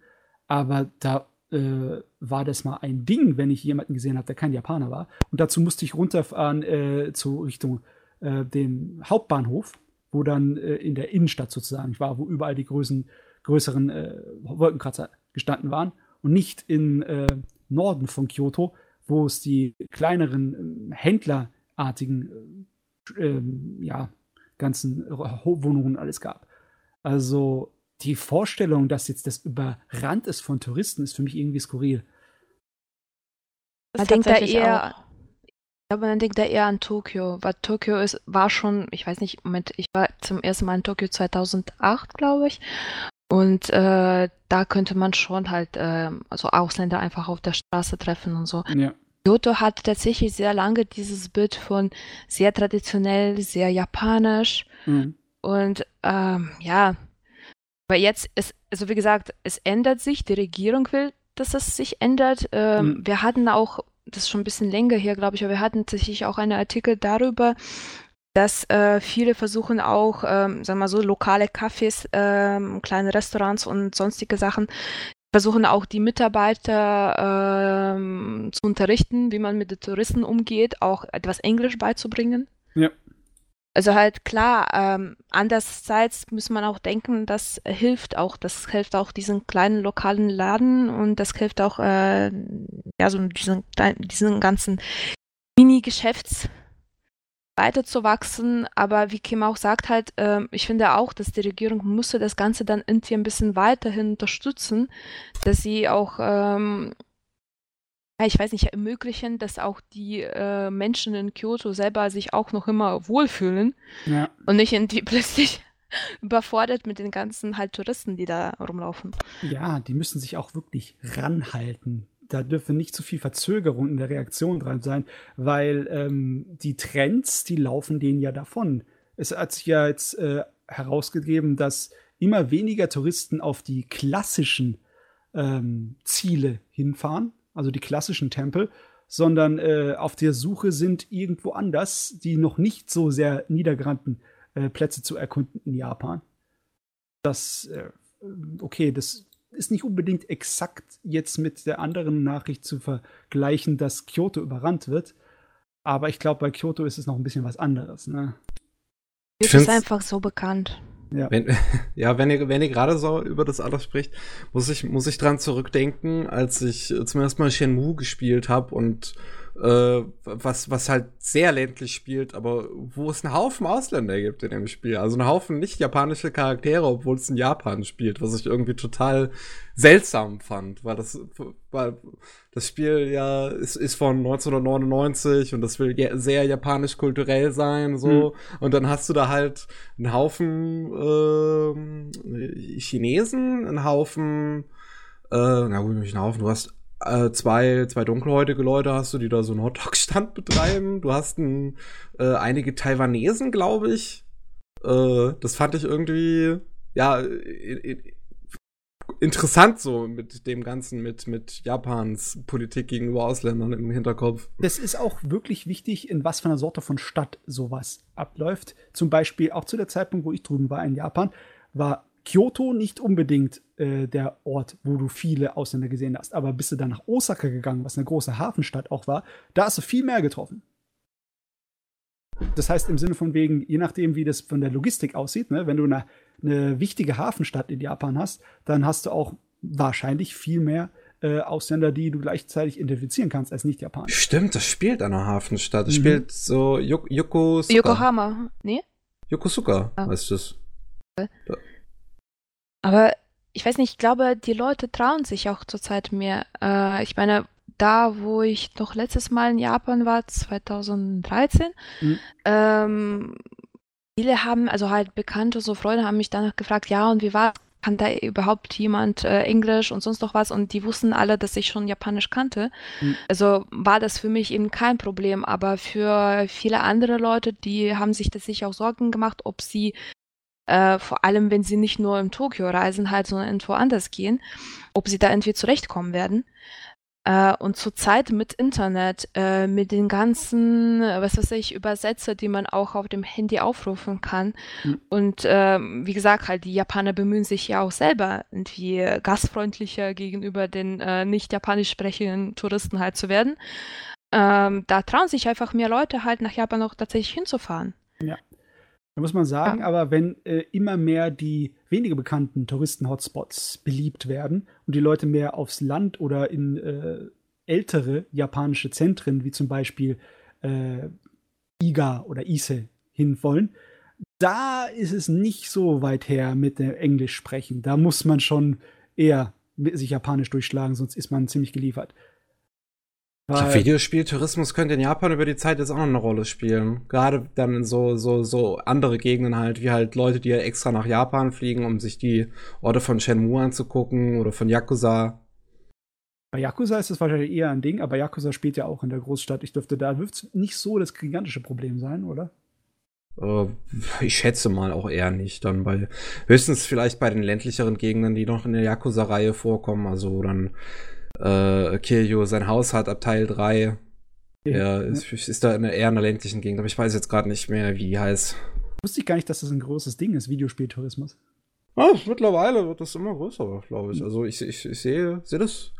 Speaker 2: aber da äh, war das mal ein Ding, wenn ich jemanden gesehen habe, der kein Japaner war. Und dazu musste ich runterfahren äh, zu Richtung äh, dem Hauptbahnhof, wo dann äh, in der Innenstadt sozusagen war, wo überall die größeren, größeren äh, Wolkenkratzer gestanden waren und nicht im äh, Norden von Kyoto, wo es die kleineren händlerartigen ähm, ja, ganzen Wohnungen alles gab. Also die Vorstellung, dass jetzt das überrannt ist von Touristen, ist für mich irgendwie skurril.
Speaker 4: Man denkt da eher, aber man denkt da eher an Tokio, weil Tokio ist, war schon, ich weiß nicht, Moment, ich war zum ersten Mal in Tokio 2008, glaube ich. Und äh, da könnte man schon halt äh, also Ausländer einfach auf der Straße treffen und so.
Speaker 2: Ja.
Speaker 4: Kyoto hat tatsächlich sehr lange dieses Bild von sehr traditionell, sehr japanisch. Mhm. Und ähm, ja, aber jetzt ist, also wie gesagt, es ändert sich, die Regierung will, dass es sich ändert. Ähm, mhm. Wir hatten auch, das ist schon ein bisschen länger hier, glaube ich, aber wir hatten tatsächlich auch einen Artikel darüber, dass äh, viele versuchen auch, ähm, sagen wir mal so, lokale Cafés, ähm, kleine Restaurants und sonstige Sachen, versuchen auch die Mitarbeiter ähm, zu unterrichten, wie man mit den Touristen umgeht, auch etwas Englisch beizubringen.
Speaker 2: Ja.
Speaker 4: Also halt klar, ähm, andererseits muss man auch denken, das hilft auch, das hilft auch diesen kleinen lokalen Laden und das hilft auch äh, ja so diesen, diesen ganzen Mini-Geschäfts weiterzuwachsen. Aber wie Kim auch sagt halt, äh, ich finde auch, dass die Regierung müsste das Ganze dann irgendwie ein bisschen weiterhin unterstützen, dass sie auch ähm, ich weiß nicht, ermöglichen, dass auch die äh, Menschen in Kyoto selber sich auch noch immer wohlfühlen
Speaker 2: ja.
Speaker 4: und nicht irgendwie plötzlich überfordert mit den ganzen halt Touristen, die da rumlaufen.
Speaker 2: Ja, die müssen sich auch wirklich ranhalten. Da dürfe nicht zu viel Verzögerung in der Reaktion dran sein, weil ähm, die Trends, die laufen denen ja davon. Es hat sich ja jetzt äh, herausgegeben, dass immer weniger Touristen auf die klassischen ähm, Ziele hinfahren, also die klassischen Tempel, sondern äh, auf der Suche sind irgendwo anders die noch nicht so sehr niedergerannten äh, Plätze zu erkunden in Japan. Das, äh, okay, das ist nicht unbedingt exakt jetzt mit der anderen Nachricht zu vergleichen, dass Kyoto überrannt wird. Aber ich glaube, bei Kyoto ist es noch ein bisschen was anderes. Ne?
Speaker 4: Kyoto ist einfach so bekannt.
Speaker 1: Ja, wenn, ja, wenn ihr, wenn ihr gerade so über das alles spricht, muss ich, muss ich dran zurückdenken, als ich zum ersten Mal Shenmue gespielt habe und äh, was, was halt sehr ländlich spielt, aber wo es einen Haufen Ausländer gibt in dem Spiel. Also einen Haufen nicht japanische Charaktere, obwohl es in Japan spielt, was ich irgendwie total seltsam fand, weil das, weil das Spiel ja ist, ist von 1999 und das will sehr japanisch kulturell sein, so. Mhm. Und dann hast du da halt einen Haufen äh, Chinesen, einen Haufen, äh, na gut, nicht einen Haufen, du hast äh, zwei, zwei dunkelhäutige Leute hast du, die da so einen Hotdog-Stand betreiben. Du hast ein, äh, einige Taiwanesen, glaube ich. Äh, das fand ich irgendwie, ja, interessant so mit dem Ganzen, mit, mit Japans Politik gegenüber Ausländern im Hinterkopf.
Speaker 2: Das ist auch wirklich wichtig, in was für einer Sorte von Stadt sowas abläuft. Zum Beispiel auch zu der Zeitpunkt, wo ich drüben war in Japan, war Kyoto nicht unbedingt äh, der Ort, wo du viele Ausländer gesehen hast. Aber bist du dann nach Osaka gegangen, was eine große Hafenstadt auch war, da hast du viel mehr getroffen. Das heißt im Sinne von wegen, je nachdem, wie das von der Logistik aussieht, ne, wenn du eine, eine wichtige Hafenstadt in Japan hast, dann hast du auch wahrscheinlich viel mehr äh, Ausländer, die du gleichzeitig identifizieren kannst als Nicht-Japaner.
Speaker 1: Stimmt, das spielt an einer Hafenstadt. Das mhm. spielt so Yokosuka.
Speaker 4: Yokohama, nee?
Speaker 1: Yokosuka, ah. heißt es. Da.
Speaker 4: Aber ich weiß nicht, ich glaube, die Leute trauen sich auch zurzeit mehr. Äh, ich meine, da, wo ich noch letztes Mal in Japan war, 2013, mhm. ähm, viele haben, also halt Bekannte, so Freunde haben mich danach gefragt, ja, und wie war kann da überhaupt jemand äh, Englisch und sonst noch was? Und die wussten alle, dass ich schon Japanisch kannte. Mhm. Also war das für mich eben kein Problem. Aber für viele andere Leute, die haben sich das sicher auch Sorgen gemacht, ob sie äh, vor allem, wenn sie nicht nur in Tokio reisen, halt, sondern irgendwo anders gehen, ob sie da irgendwie zurechtkommen werden. Äh, und zurzeit mit Internet, äh, mit den ganzen, was weiß ich, Übersetzer, die man auch auf dem Handy aufrufen kann. Mhm. Und äh, wie gesagt, halt, die Japaner bemühen sich ja auch selber, irgendwie gastfreundlicher gegenüber den äh, nicht japanisch sprechenden Touristen halt zu werden. Ähm, da trauen sich einfach mehr Leute halt nach Japan auch tatsächlich hinzufahren.
Speaker 2: Ja. Da muss man sagen, ja. aber wenn äh, immer mehr die weniger bekannten Touristen-Hotspots beliebt werden und die Leute mehr aufs Land oder in äh, ältere japanische Zentren, wie zum Beispiel äh, Iga oder Ise, hin wollen, da ist es nicht so weit her mit dem Englisch sprechen. Da muss man schon eher sich Japanisch durchschlagen, sonst ist man ziemlich geliefert.
Speaker 1: Weil Videospieltourismus könnte in Japan über die Zeit jetzt auch noch eine Rolle spielen. Gerade dann in so, so, so andere Gegenden halt, wie halt Leute, die ja extra nach Japan fliegen, um sich die Orte von Shenmue anzugucken oder von Yakuza.
Speaker 2: Bei Yakuza ist das wahrscheinlich eher ein Ding, aber Yakuza spielt ja auch in der Großstadt. Ich dürfte da wird es nicht so das gigantische Problem sein, oder?
Speaker 1: Äh, ich schätze mal auch eher nicht. Dann bei höchstens vielleicht bei den ländlicheren Gegenden, die noch in der Yakuza-Reihe vorkommen, also dann äh, Kiryu sein Haus hat ab Teil 3. Ja, er ist, ja. ist da in eher in der ländlichen Gegend, aber ich weiß jetzt gerade nicht mehr, wie die heißt.
Speaker 2: Wusste ich gar nicht, dass das ein großes Ding ist, Videospieltourismus.
Speaker 1: Ah, mittlerweile wird das immer größer, glaube ich. Also ich, ich, ich sehe, sehe das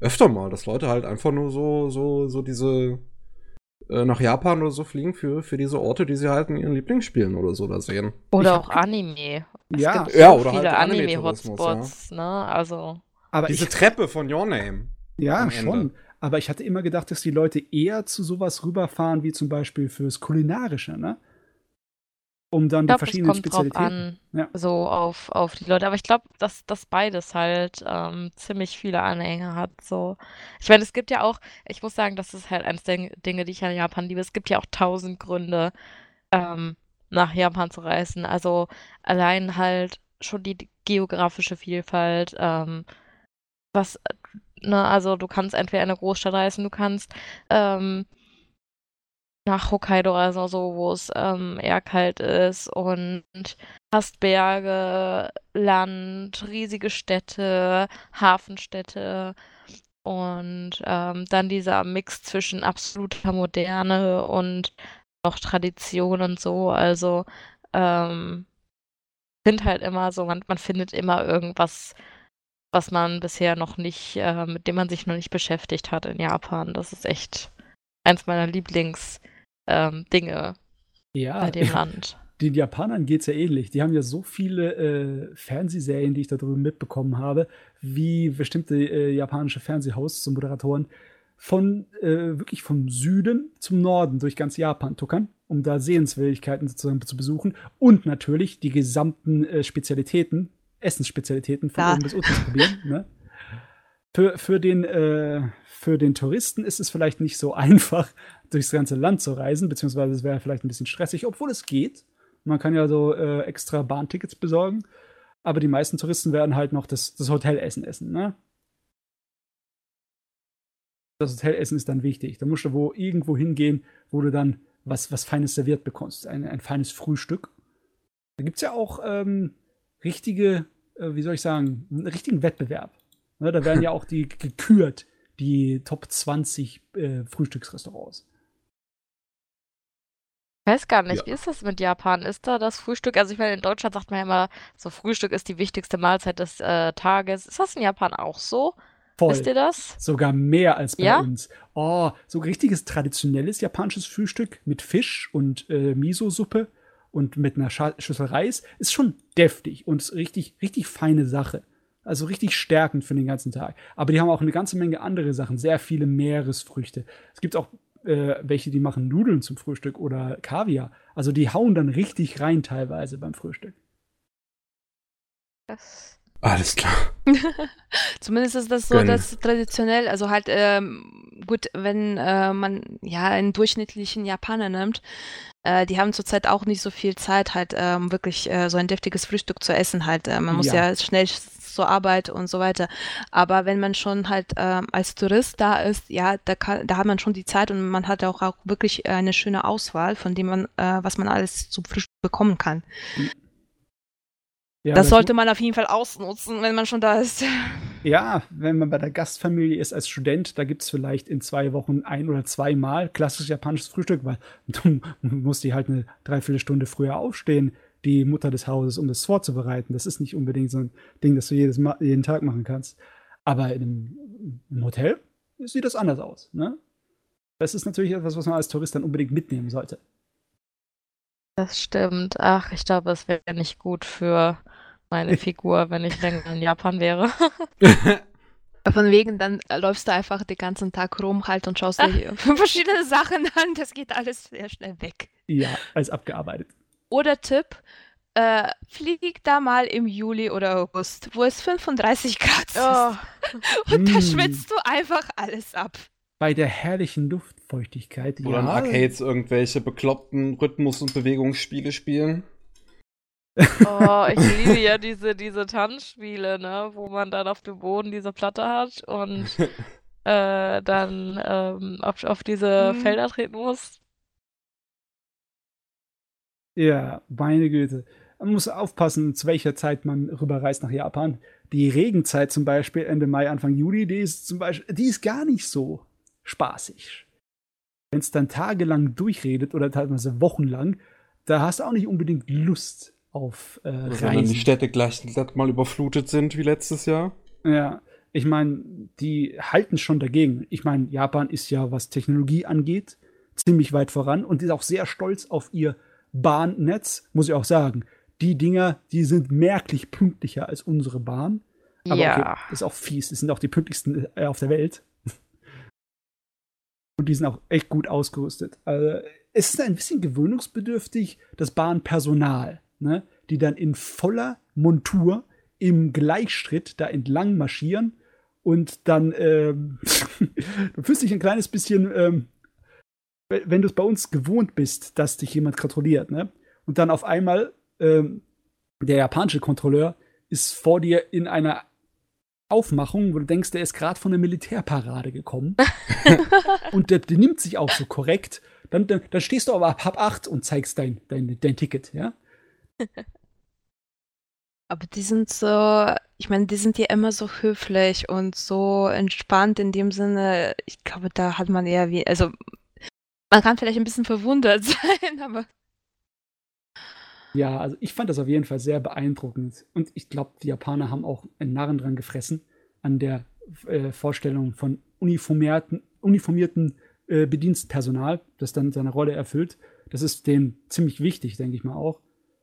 Speaker 1: öfter mal, dass Leute halt einfach nur so, so, so diese äh, nach Japan oder so fliegen für, für diese Orte, die sie halt in ihren Lieblingsspielen oder so da sehen.
Speaker 3: Oder auch Anime.
Speaker 1: Es ja, ja oder viele halt
Speaker 3: Anime-Hotspots, ja. ne? Also.
Speaker 1: Aber Diese ich, Treppe von Your Name.
Speaker 2: Ja, schon. Aber ich hatte immer gedacht, dass die Leute eher zu sowas rüberfahren, wie zum Beispiel fürs Kulinarische, ne? Um dann glaub, die verschiedenen Spezialitäten.
Speaker 3: Drauf an, ja. So auf, auf die Leute. Aber ich glaube, dass das beides halt ähm, ziemlich viele Anhänger hat. So. Ich meine, es gibt ja auch, ich muss sagen, das ist halt eines der Dinge, die ich an Japan liebe. Es gibt ja auch tausend Gründe, ähm, nach Japan zu reisen. Also allein halt schon die geografische Vielfalt, ähm, was, ne, also du kannst entweder in eine Großstadt reisen, du kannst ähm, nach Hokkaido, also so, wo es ähm, eher kalt ist und hast Berge, Land, riesige Städte, Hafenstädte und ähm, dann dieser Mix zwischen absoluter Moderne und noch Tradition und so. Also ähm, finde halt immer so, man, man findet immer irgendwas was man bisher noch nicht, äh, mit dem man sich noch nicht beschäftigt hat in Japan. Das ist echt eins meiner Lieblingsdinge ähm, ja, bei dem Land.
Speaker 2: Den Japanern geht es ja ähnlich. Die haben ja so viele äh, Fernsehserien, die ich da drüben mitbekommen habe, wie bestimmte äh, japanische Fernsehhosts und Moderatoren von äh, wirklich vom Süden zum Norden durch ganz Japan tuckern, um da Sehenswürdigkeiten sozusagen zu besuchen und natürlich die gesamten äh, Spezialitäten Essensspezialitäten von oben bis unten zu probieren. Ne? Für, für, den, äh, für den Touristen ist es vielleicht nicht so einfach, durchs ganze Land zu reisen, beziehungsweise es wäre vielleicht ein bisschen stressig, obwohl es geht. Man kann ja so äh, extra Bahntickets besorgen. Aber die meisten Touristen werden halt noch das, das Hotelessen essen. Ne? Das Hotelessen ist dann wichtig. Da musst du wo irgendwo hingehen, wo du dann was, was Feines serviert bekommst. Ein, ein feines Frühstück. Da gibt es ja auch ähm, richtige, äh, wie soll ich sagen, einen richtigen Wettbewerb. Ne, da werden ja auch die gekürt, die Top 20 äh, Frühstücksrestaurants.
Speaker 3: Ich weiß gar nicht, ja. wie ist das mit Japan? Ist da das Frühstück? Also ich meine, in Deutschland sagt man ja immer, so Frühstück ist die wichtigste Mahlzeit des äh, Tages. Ist das in Japan auch so?
Speaker 2: Voll. Wisst ihr das? Sogar mehr als bei ja? uns. Oh, so richtiges traditionelles japanisches Frühstück mit Fisch und äh, Miso-Suppe und mit einer Schüssel Reis ist schon deftig und richtig, richtig feine Sache. Also richtig stärkend für den ganzen Tag. Aber die haben auch eine ganze Menge andere Sachen, sehr viele Meeresfrüchte. Es gibt auch äh, welche, die machen Nudeln zum Frühstück oder Kaviar. Also die hauen dann richtig rein teilweise beim Frühstück.
Speaker 1: Das Alles klar.
Speaker 4: Zumindest ist das so,
Speaker 1: Gönn.
Speaker 4: dass traditionell, also halt, ähm, gut, wenn äh, man ja einen durchschnittlichen Japaner nimmt, äh, die haben zurzeit auch nicht so viel Zeit, halt ähm, wirklich äh, so ein deftiges Frühstück zu essen. Halt, äh, man muss
Speaker 2: Ja.
Speaker 4: ja, schnell zur Arbeit und so weiter. Aber wenn man schon halt ähm, als Tourist da ist, ja, da kann, da hat man schon die Zeit und man hat auch, auch wirklich eine schöne Auswahl, von dem man, äh, was man alles zum Frühstück bekommen kann.
Speaker 2: Ja,
Speaker 4: das
Speaker 2: das-
Speaker 4: sollte man auf jeden Fall ausnutzen, wenn man schon da ist.
Speaker 2: Ja, wenn man bei der Gastfamilie ist als Student, da gibt es vielleicht in zwei Wochen ein oder zweimal klassisches japanisches Frühstück, weil du musst die halt eine Dreiviertelstunde früher aufstehen, die Mutter des Hauses, um das vorzubereiten. Das ist nicht unbedingt so ein Ding, das du jedes Ma jeden Tag machen kannst. Aber in einem, im Hotel sieht das anders aus. Ne? Das ist natürlich etwas, was man als Tourist dann unbedingt mitnehmen sollte.
Speaker 3: Das stimmt. Ach, ich glaube, es wäre nicht gut für meine Figur, wenn ich länger in Japan wäre.
Speaker 4: Von wegen, dann läufst du einfach den ganzen Tag rum halt und schaust dir verschiedene Sachen an. Das geht alles sehr schnell weg.
Speaker 2: Ja, als abgearbeitet.
Speaker 4: Oder Tipp, äh, flieg da mal im Juli oder August, wo es 35 Grad ist.
Speaker 3: Oh,
Speaker 4: Und da
Speaker 2: Mm.
Speaker 4: schwitzt du einfach alles ab.
Speaker 2: Bei der herrlichen Luftfeuchtigkeit.
Speaker 1: Oder in Arcades irgendwelche bekloppten Rhythmus- und Bewegungsspiele spielen.
Speaker 3: Oh, ich liebe ja diese, diese Tanzspiele, ne, wo man dann auf dem Boden diese Platte hat und äh, dann ähm, auf, auf diese
Speaker 4: Mhm.
Speaker 3: Felder treten muss.
Speaker 2: Ja, meine Güte. Man muss aufpassen, zu welcher Zeit man rüberreist nach Japan. Die Regenzeit zum Beispiel, Ende Mai, Anfang Juli, die ist zum Beispiel, die ist gar nicht so spaßig. Wenn es dann tagelang durchredet oder teilweise wochenlang, da hast du auch nicht unbedingt Lust auf äh,
Speaker 1: Also wenn dann die
Speaker 2: Reisen.
Speaker 1: Städte gleich mal überflutet sind wie letztes Jahr.
Speaker 2: Ja, ich meine, die halten schon dagegen. Ich meine, Japan ist ja, was Technologie angeht, ziemlich weit voran und ist auch sehr stolz auf ihr Bahnnetz, muss ich auch sagen. Die Dinger, die sind merklich pünktlicher als unsere Bahn. Aber
Speaker 3: ja.
Speaker 2: okay, das ist auch fies. Das sind auch die pünktlichsten äh, auf der Welt. Und die sind auch echt gut ausgerüstet. Also, es ist ein bisschen gewöhnungsbedürftig, das Bahnpersonal, ne? die dann in voller Montur im Gleichschritt da entlang marschieren und dann, ähm, du fühlst dich ein kleines bisschen, ähm, we- wenn du es bei uns gewohnt bist, dass dich jemand kontrolliert, ne? Und dann auf einmal ähm, der japanische Kontrolleur ist vor dir in einer Aufmachung, wo du denkst, der ist gerade von der Militärparade gekommen. und der, der nimmt sich auch so korrekt. Dann, dann, dann stehst du aber ab halb acht und zeigst dein, dein, dein Ticket, ja?
Speaker 4: Aber die sind so, ich meine, die sind ja immer so höflich und so entspannt in dem Sinne. Ich glaube, da hat man eher wie, also man kann vielleicht ein bisschen verwundert sein, aber
Speaker 2: Ja, also ich fand das auf jeden Fall sehr beeindruckend. Und ich glaube, die Japaner haben auch einen Narren dran gefressen an der äh, Vorstellung von uniformierten, uniformierten äh, Bedienstpersonal, das dann seine Rolle erfüllt. Das ist denen ziemlich wichtig, denke ich mal auch.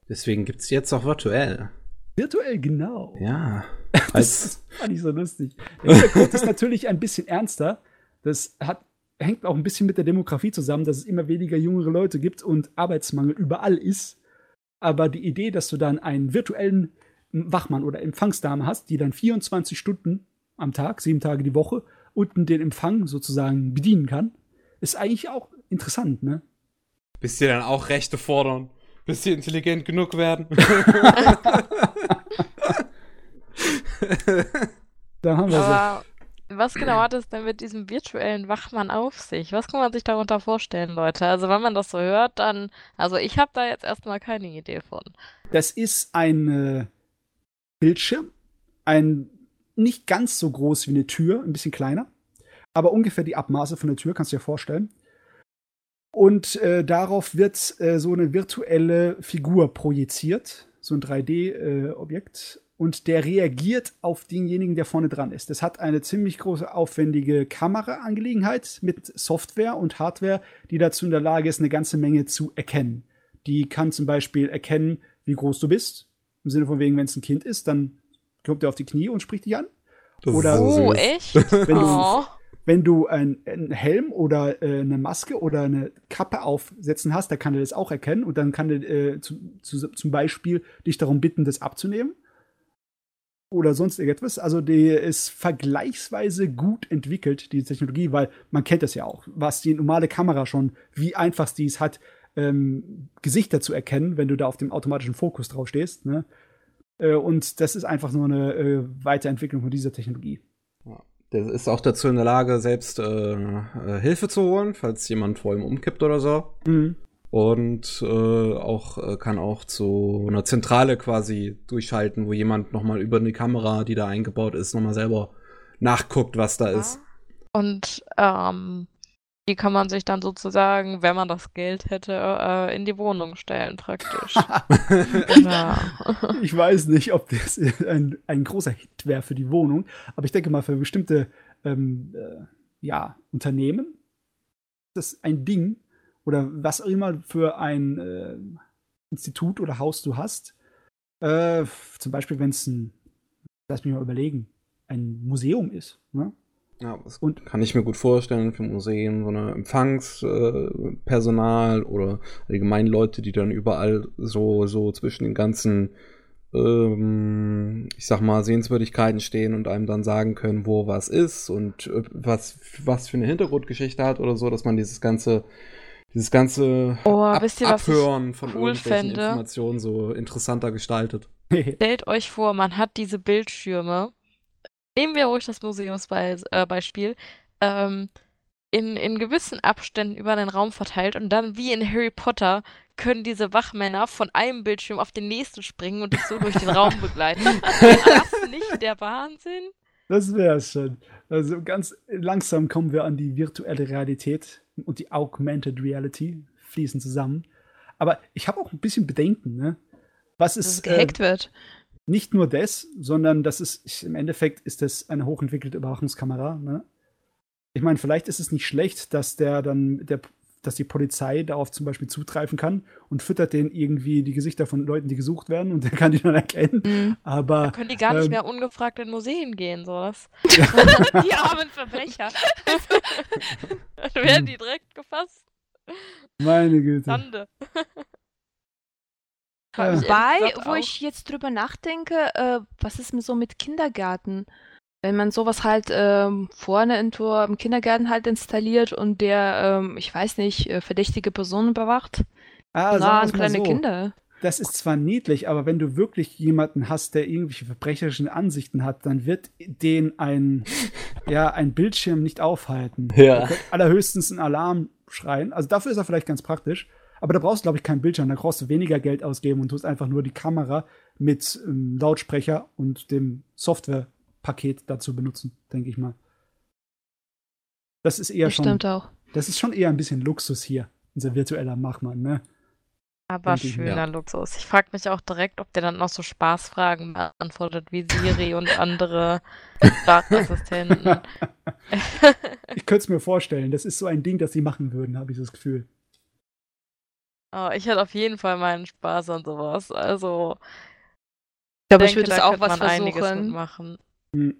Speaker 1: Deswegen gibt's jetzt auch virtuell.
Speaker 2: Virtuell genau.
Speaker 1: Ja.
Speaker 2: Das fand ich so lustig. Der Hintergrund ist natürlich ein bisschen ernster. Das hat, hängt auch ein bisschen mit der Demografie zusammen, dass es immer weniger jüngere Leute gibt und Arbeitsmangel überall ist. Aber die Idee, dass du dann einen virtuellen Wachmann oder Empfangsdame hast, die dann 24 Stunden am Tag, sieben Tage die Woche, unten den Empfang sozusagen bedienen kann, ist eigentlich auch interessant, ne?
Speaker 1: bis die dann auch Rechte fordern. Bis sie intelligent genug werden.
Speaker 2: Da haben wir
Speaker 3: Aber was genau hat es denn mit diesem virtuellen Wachmann auf sich? Was kann man sich darunter vorstellen, Leute? Also wenn man das so hört, dann, also ich habe da jetzt erstmal keine Idee von.
Speaker 2: Das ist ein äh, Bildschirm, ein nicht ganz so groß wie eine Tür, ein bisschen kleiner, aber ungefähr die Abmaße von der Tür, kannst du dir vorstellen. Und äh, darauf wird äh, so eine virtuelle Figur projiziert, so ein 3D-Objekt. und der reagiert auf denjenigen, der vorne dran ist. Das hat eine ziemlich große, aufwendige Kameraangelegenheit mit Software und Hardware, die dazu in der Lage ist, eine ganze Menge zu erkennen. Die kann zum Beispiel erkennen, wie groß du bist. Im Sinne von wegen, wenn es ein Kind ist, dann kommt er auf die Knie und spricht dich an.
Speaker 1: Das
Speaker 2: Oder-
Speaker 1: so
Speaker 3: Oh,
Speaker 1: süß.
Speaker 3: echt?
Speaker 2: Wenn du,
Speaker 3: Oh.
Speaker 2: Wenn du einen, Helm oder äh, eine Maske oder eine Kappe aufsetzen hast, dann kann er das auch erkennen und dann kann er äh, zu, zu, zum Beispiel dich darum bitten, das abzunehmen. oder sonst irgendetwas. Also die ist vergleichsweise gut entwickelt, die Technologie, weil man kennt das ja auch, was die normale Kamera schon, wie einfach die es hat, ähm, Gesichter zu erkennen, wenn du da auf dem automatischen Fokus drauf stehst. Ne? Äh, und das ist einfach nur eine äh, Weiterentwicklung von dieser Technologie.
Speaker 1: Der ist auch dazu in der Lage, selbst äh, äh, Hilfe zu holen, falls jemand vor ihm umkippt oder so.
Speaker 2: Mhm.
Speaker 1: Und äh, auch äh, kann auch zu einer Zentrale quasi durchschalten, wo jemand nochmal über die Kamera, die da eingebaut ist, nochmal selber nachguckt, was da ist.
Speaker 3: Und ähm, die kann man sich dann sozusagen, wenn man das Geld hätte, äh, in die Wohnung stellen, praktisch. ja.
Speaker 2: Ich weiß nicht, ob das ein, ein großer Hit wäre für die Wohnung, aber ich denke mal, für bestimmte ähm, äh, ja, Unternehmen das ist ein Ding oder was auch immer für ein äh, Institut oder Haus du hast. Äh, zum Beispiel, wenn es ein, lass mich mal überlegen, ein Museum ist. Ne?
Speaker 1: Ja, das und, kann ich mir gut vorstellen für Museen, so eine Empfangspersonal oder allgemein Leute, die dann überall so, so zwischen den ganzen, ähm, ich sag mal, Sehenswürdigkeiten stehen und einem dann sagen können, wo was ist und äh, was, was für eine Hintergrundgeschichte hat oder so, dass man dieses ganze dieses ganze
Speaker 3: oh, Ab ihr,
Speaker 1: Abhören von
Speaker 3: cool
Speaker 1: irgendwelchen
Speaker 3: fände?
Speaker 1: Informationen so interessanter gestaltet.
Speaker 3: Stellt euch vor, man hat diese Bildschirme nehmen wir ruhig das Museumsbeispiel, äh, ähm, in, in gewissen Abständen über den Raum verteilt und dann wie in Harry Potter können diese Wachmänner von einem Bildschirm auf den nächsten springen und dich so durch den Raum begleiten. Ist das nicht der Wahnsinn?
Speaker 2: Das wäre es schon. Also ganz langsam kommen wir an die virtuelle Realität und die Augmented Reality fließen zusammen. Aber ich habe auch ein bisschen Bedenken, ne? Was ist. Dass
Speaker 4: es gehackt äh, wird
Speaker 2: nicht nur das, sondern das ist, im Endeffekt ist das eine hochentwickelte Überwachungskamera. Ne? Ich meine, vielleicht ist es nicht schlecht, dass der dann, der, dass die Polizei darauf zum Beispiel zugreifen kann und füttert den irgendwie die Gesichter von Leuten, die gesucht werden und der kann die dann erkennen. Mhm. Aber
Speaker 3: da können die gar nicht ähm, mehr ungefragt in Museen gehen, sowas. die armen Verbrecher. dann werden die direkt gefasst.
Speaker 2: Meine Güte.
Speaker 3: Sande.
Speaker 4: Wobei, wo ich jetzt drüber nachdenke, äh, was ist so mit Kindergärten? Wenn man sowas halt ähm, vorne in Tor im Kindergarten halt installiert und der, ähm, ich weiß nicht, äh, verdächtige Personen überwacht.
Speaker 2: Ah, an
Speaker 4: kleine
Speaker 2: so.
Speaker 4: Kinder.
Speaker 2: Das ist zwar niedlich, aber wenn du wirklich jemanden hast, der irgendwelche verbrecherischen Ansichten hat, dann wird den ein, ja, ein Bildschirm nicht aufhalten.
Speaker 1: Ja.
Speaker 2: Allerhöchstens ein Alarm schreien. Also dafür ist er vielleicht ganz praktisch. Aber da brauchst du, glaube ich, keinen Bildschirm. Da brauchst du weniger Geld ausgeben und tust einfach nur die Kamera mit ähm, Lautsprecher und dem Softwarepaket dazu benutzen, denke ich mal. Das ist eher
Speaker 4: das
Speaker 2: schon.
Speaker 4: Stimmt auch.
Speaker 2: Das ist schon eher ein bisschen Luxus hier, unser virtueller Machmann, ne?
Speaker 3: Aber Denk schöner ja. Luxus. Ich frage mich auch direkt, ob der dann noch so Spaßfragen beantwortet wie Siri und andere Sprachassistenten.
Speaker 2: ich könnte es mir vorstellen. Das ist so ein Ding, das sie machen würden, habe ich das Gefühl.
Speaker 3: Oh, ich hatte auf jeden Fall meinen Spaß an sowas. Also,
Speaker 4: ich glaube, ich würde es auch was versuchen.
Speaker 3: Machen.
Speaker 2: Hm.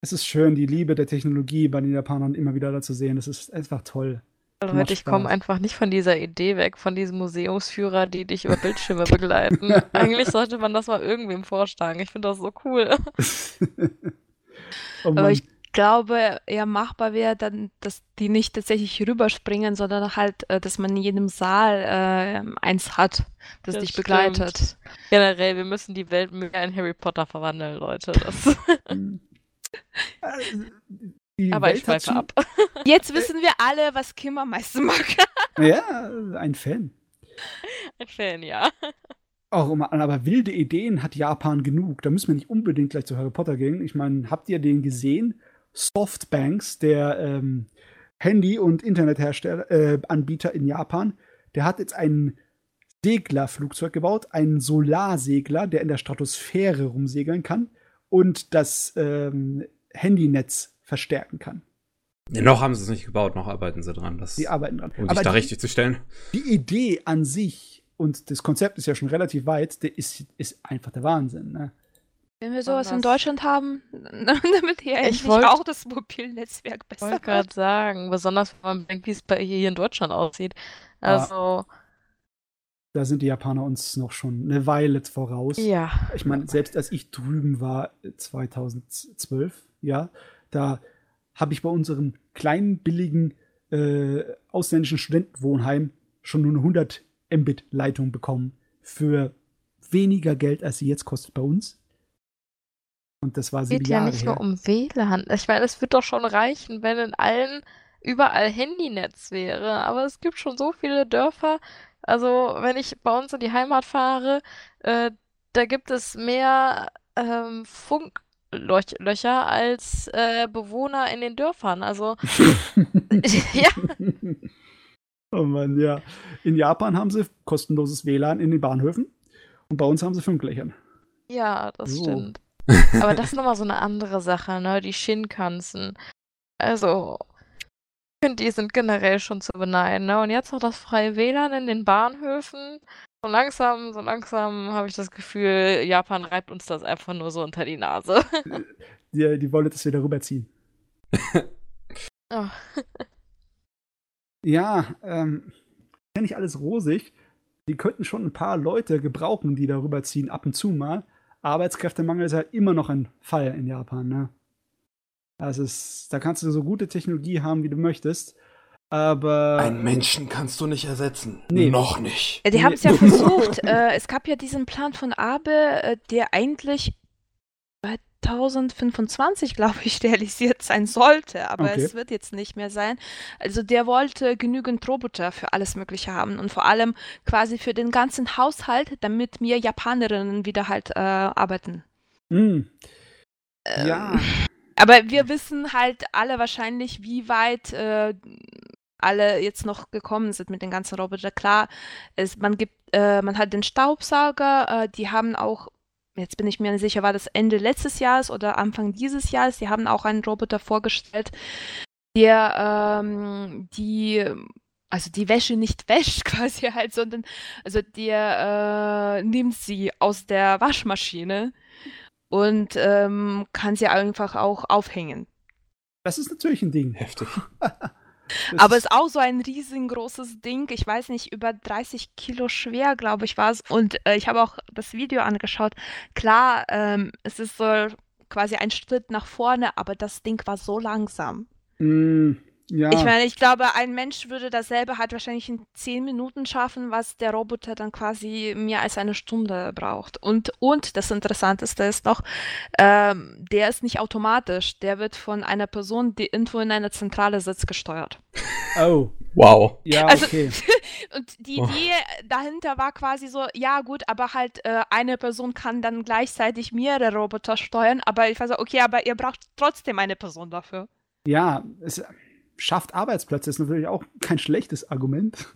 Speaker 2: Es ist schön, die Liebe der Technologie bei den Japanern immer wieder da zu sehen. Das ist einfach toll.
Speaker 3: Leute, ich komme einfach nicht von dieser Idee weg, von diesem Museumsführer, die dich über Bildschirme begleiten. Eigentlich sollte man das mal irgendwem vorschlagen. Ich finde das so cool.
Speaker 4: oh Aber ich glaube, eher machbar wäre dann, dass die nicht tatsächlich rüberspringen, sondern halt, äh, dass man in jedem Saal äh, eins hat, das, das dich stimmt. begleitet.
Speaker 3: Generell, wir müssen die Welt mehr in Harry Potter verwandeln, Leute. Aber Welt ich schweife ab.
Speaker 4: Jetzt wissen wir alle, was Kim am meisten mag.
Speaker 2: ja, ein Fan.
Speaker 3: Ein Fan, ja.
Speaker 2: Auch immer, aber wilde Ideen hat Japan genug. Da müssen wir nicht unbedingt gleich zu Harry Potter gehen. Ich meine, habt ihr den gesehen? Softbanks, der ähm, Handy- und Internetanbieter äh, in Japan, der hat jetzt ein Seglerflugzeug gebaut, einen Solarsegler, der in der Stratosphäre rumsegeln kann und das ähm, Handynetz verstärken kann.
Speaker 1: Ja, noch haben sie es nicht gebaut, noch arbeiten sie dran. Das,
Speaker 2: die arbeiten dran.
Speaker 1: Um sich da die, richtig zu stellen.
Speaker 2: Die Idee an sich und das Konzept ist ja schon relativ weit, der ist, ist einfach der Wahnsinn. Ne?
Speaker 4: Wenn wir sowas in Deutschland haben, damit hier endlich wollt, auch das Mobilnetzwerk besser
Speaker 3: wird. Ich wollte gerade sagen, besonders wenn man denkt, wie es bei hier in Deutschland aussieht. Also.
Speaker 2: Da sind die Japaner uns noch schon eine Weile voraus.
Speaker 3: Ja.
Speaker 2: Ich meine, selbst als ich drüben war, 2012, ja, da habe ich bei unserem kleinen, billigen äh, ausländischen Studentenwohnheim schon nur eine 100 Mbit-Leitung bekommen für weniger Geld, als sie jetzt kostet bei uns. Und das war
Speaker 3: Es
Speaker 2: sieben
Speaker 3: geht ja
Speaker 2: Jahre
Speaker 3: nicht
Speaker 2: her.
Speaker 3: nur um WLAN. Ich meine, es wird doch schon reichen, wenn in allen überall Handynetz wäre. Aber es gibt schon so viele Dörfer. Also, wenn ich bei uns in die Heimat fahre, äh, da gibt es mehr ähm, Funklöcher als äh, Bewohner in den Dörfern. Also, ja,
Speaker 2: Oh Mann, ja. In Japan haben sie kostenloses WLAN in den Bahnhöfen und bei uns haben sie Funklöchern.
Speaker 3: ja, das
Speaker 2: So.
Speaker 3: stimmt. Aber das ist nochmal so eine andere Sache, ne? Die Shinkansen. Also, ich finde, die sind generell schon zu beneiden, ne? Und jetzt noch das freie WLAN in den Bahnhöfen. So langsam, so langsam habe ich das Gefühl, Japan reibt uns das einfach nur so unter die Nase.
Speaker 2: Die, die wollen das wieder rüberziehen.
Speaker 3: Oh.
Speaker 2: Ja, ähm, ja nicht alles rosig. Die könnten schon ein paar Leute gebrauchen, die da rüberziehen, ab und zu mal. Arbeitskräftemangel ist halt immer noch ein Fall in Japan, ne? Das ist, da kannst du so gute Technologie haben, wie du möchtest. Aber
Speaker 1: Einen Menschen kannst du nicht ersetzen.
Speaker 2: Nee.
Speaker 1: Noch nicht.
Speaker 4: Ja, die
Speaker 2: Nee.
Speaker 4: haben es ja versucht. äh, es gab ja diesen Plan von Abe, äh, der eigentlich 2025, glaube ich, realisiert sein sollte, aber
Speaker 2: Okay.
Speaker 4: es wird jetzt nicht mehr sein. Also der wollte genügend Roboter für alles Mögliche haben und vor allem quasi für den ganzen Haushalt, damit mir Japanerinnen wieder halt äh, arbeiten.
Speaker 2: Hm,
Speaker 4: Ähm,
Speaker 2: ja,
Speaker 4: Aber wir wissen halt alle wahrscheinlich, wie weit äh, alle jetzt noch gekommen sind mit den ganzen Robotern. Klar, es, man gibt, äh, man hat den Staubsauger, äh, die haben auch, jetzt bin ich mir nicht sicher, war das Ende letztes Jahres oder Anfang dieses Jahres, die haben auch einen Roboter vorgestellt, der ähm, die also die Wäsche nicht wäscht quasi halt, sondern also der äh, nimmt sie aus der Waschmaschine und ähm, kann sie einfach auch aufhängen.
Speaker 2: das ist natürlich ein Ding.
Speaker 1: Heftig.
Speaker 4: Aber es ist auch so ein riesengroßes Ding. Ich weiß nicht, über 30 Kilo schwer, glaube ich, war es. Und äh, ich habe auch das Video angeschaut. Klar, ähm, es ist so quasi ein Schritt nach vorne, aber das Ding war so langsam.
Speaker 2: Hm, ja,
Speaker 4: Ich meine, ich glaube, ein Mensch würde dasselbe halt wahrscheinlich in 10 Minuten schaffen, was der Roboter dann quasi mehr als eine Stunde braucht. Und, und das Interessanteste ist noch, ähm, der ist nicht automatisch. Der wird von einer Person, die irgendwo in einer Zentrale sitzt, gesteuert.
Speaker 2: oh,
Speaker 1: Wow.
Speaker 2: ja,
Speaker 4: Also-
Speaker 2: okay.
Speaker 4: Und die
Speaker 1: Oh.
Speaker 4: Idee dahinter war quasi so, ja gut, aber halt äh, eine Person kann dann gleichzeitig mehrere Roboter steuern, aber ich war so, okay, aber ihr braucht trotzdem eine Person dafür.
Speaker 2: Ja, es schafft Arbeitsplätze, ist natürlich auch kein schlechtes Argument.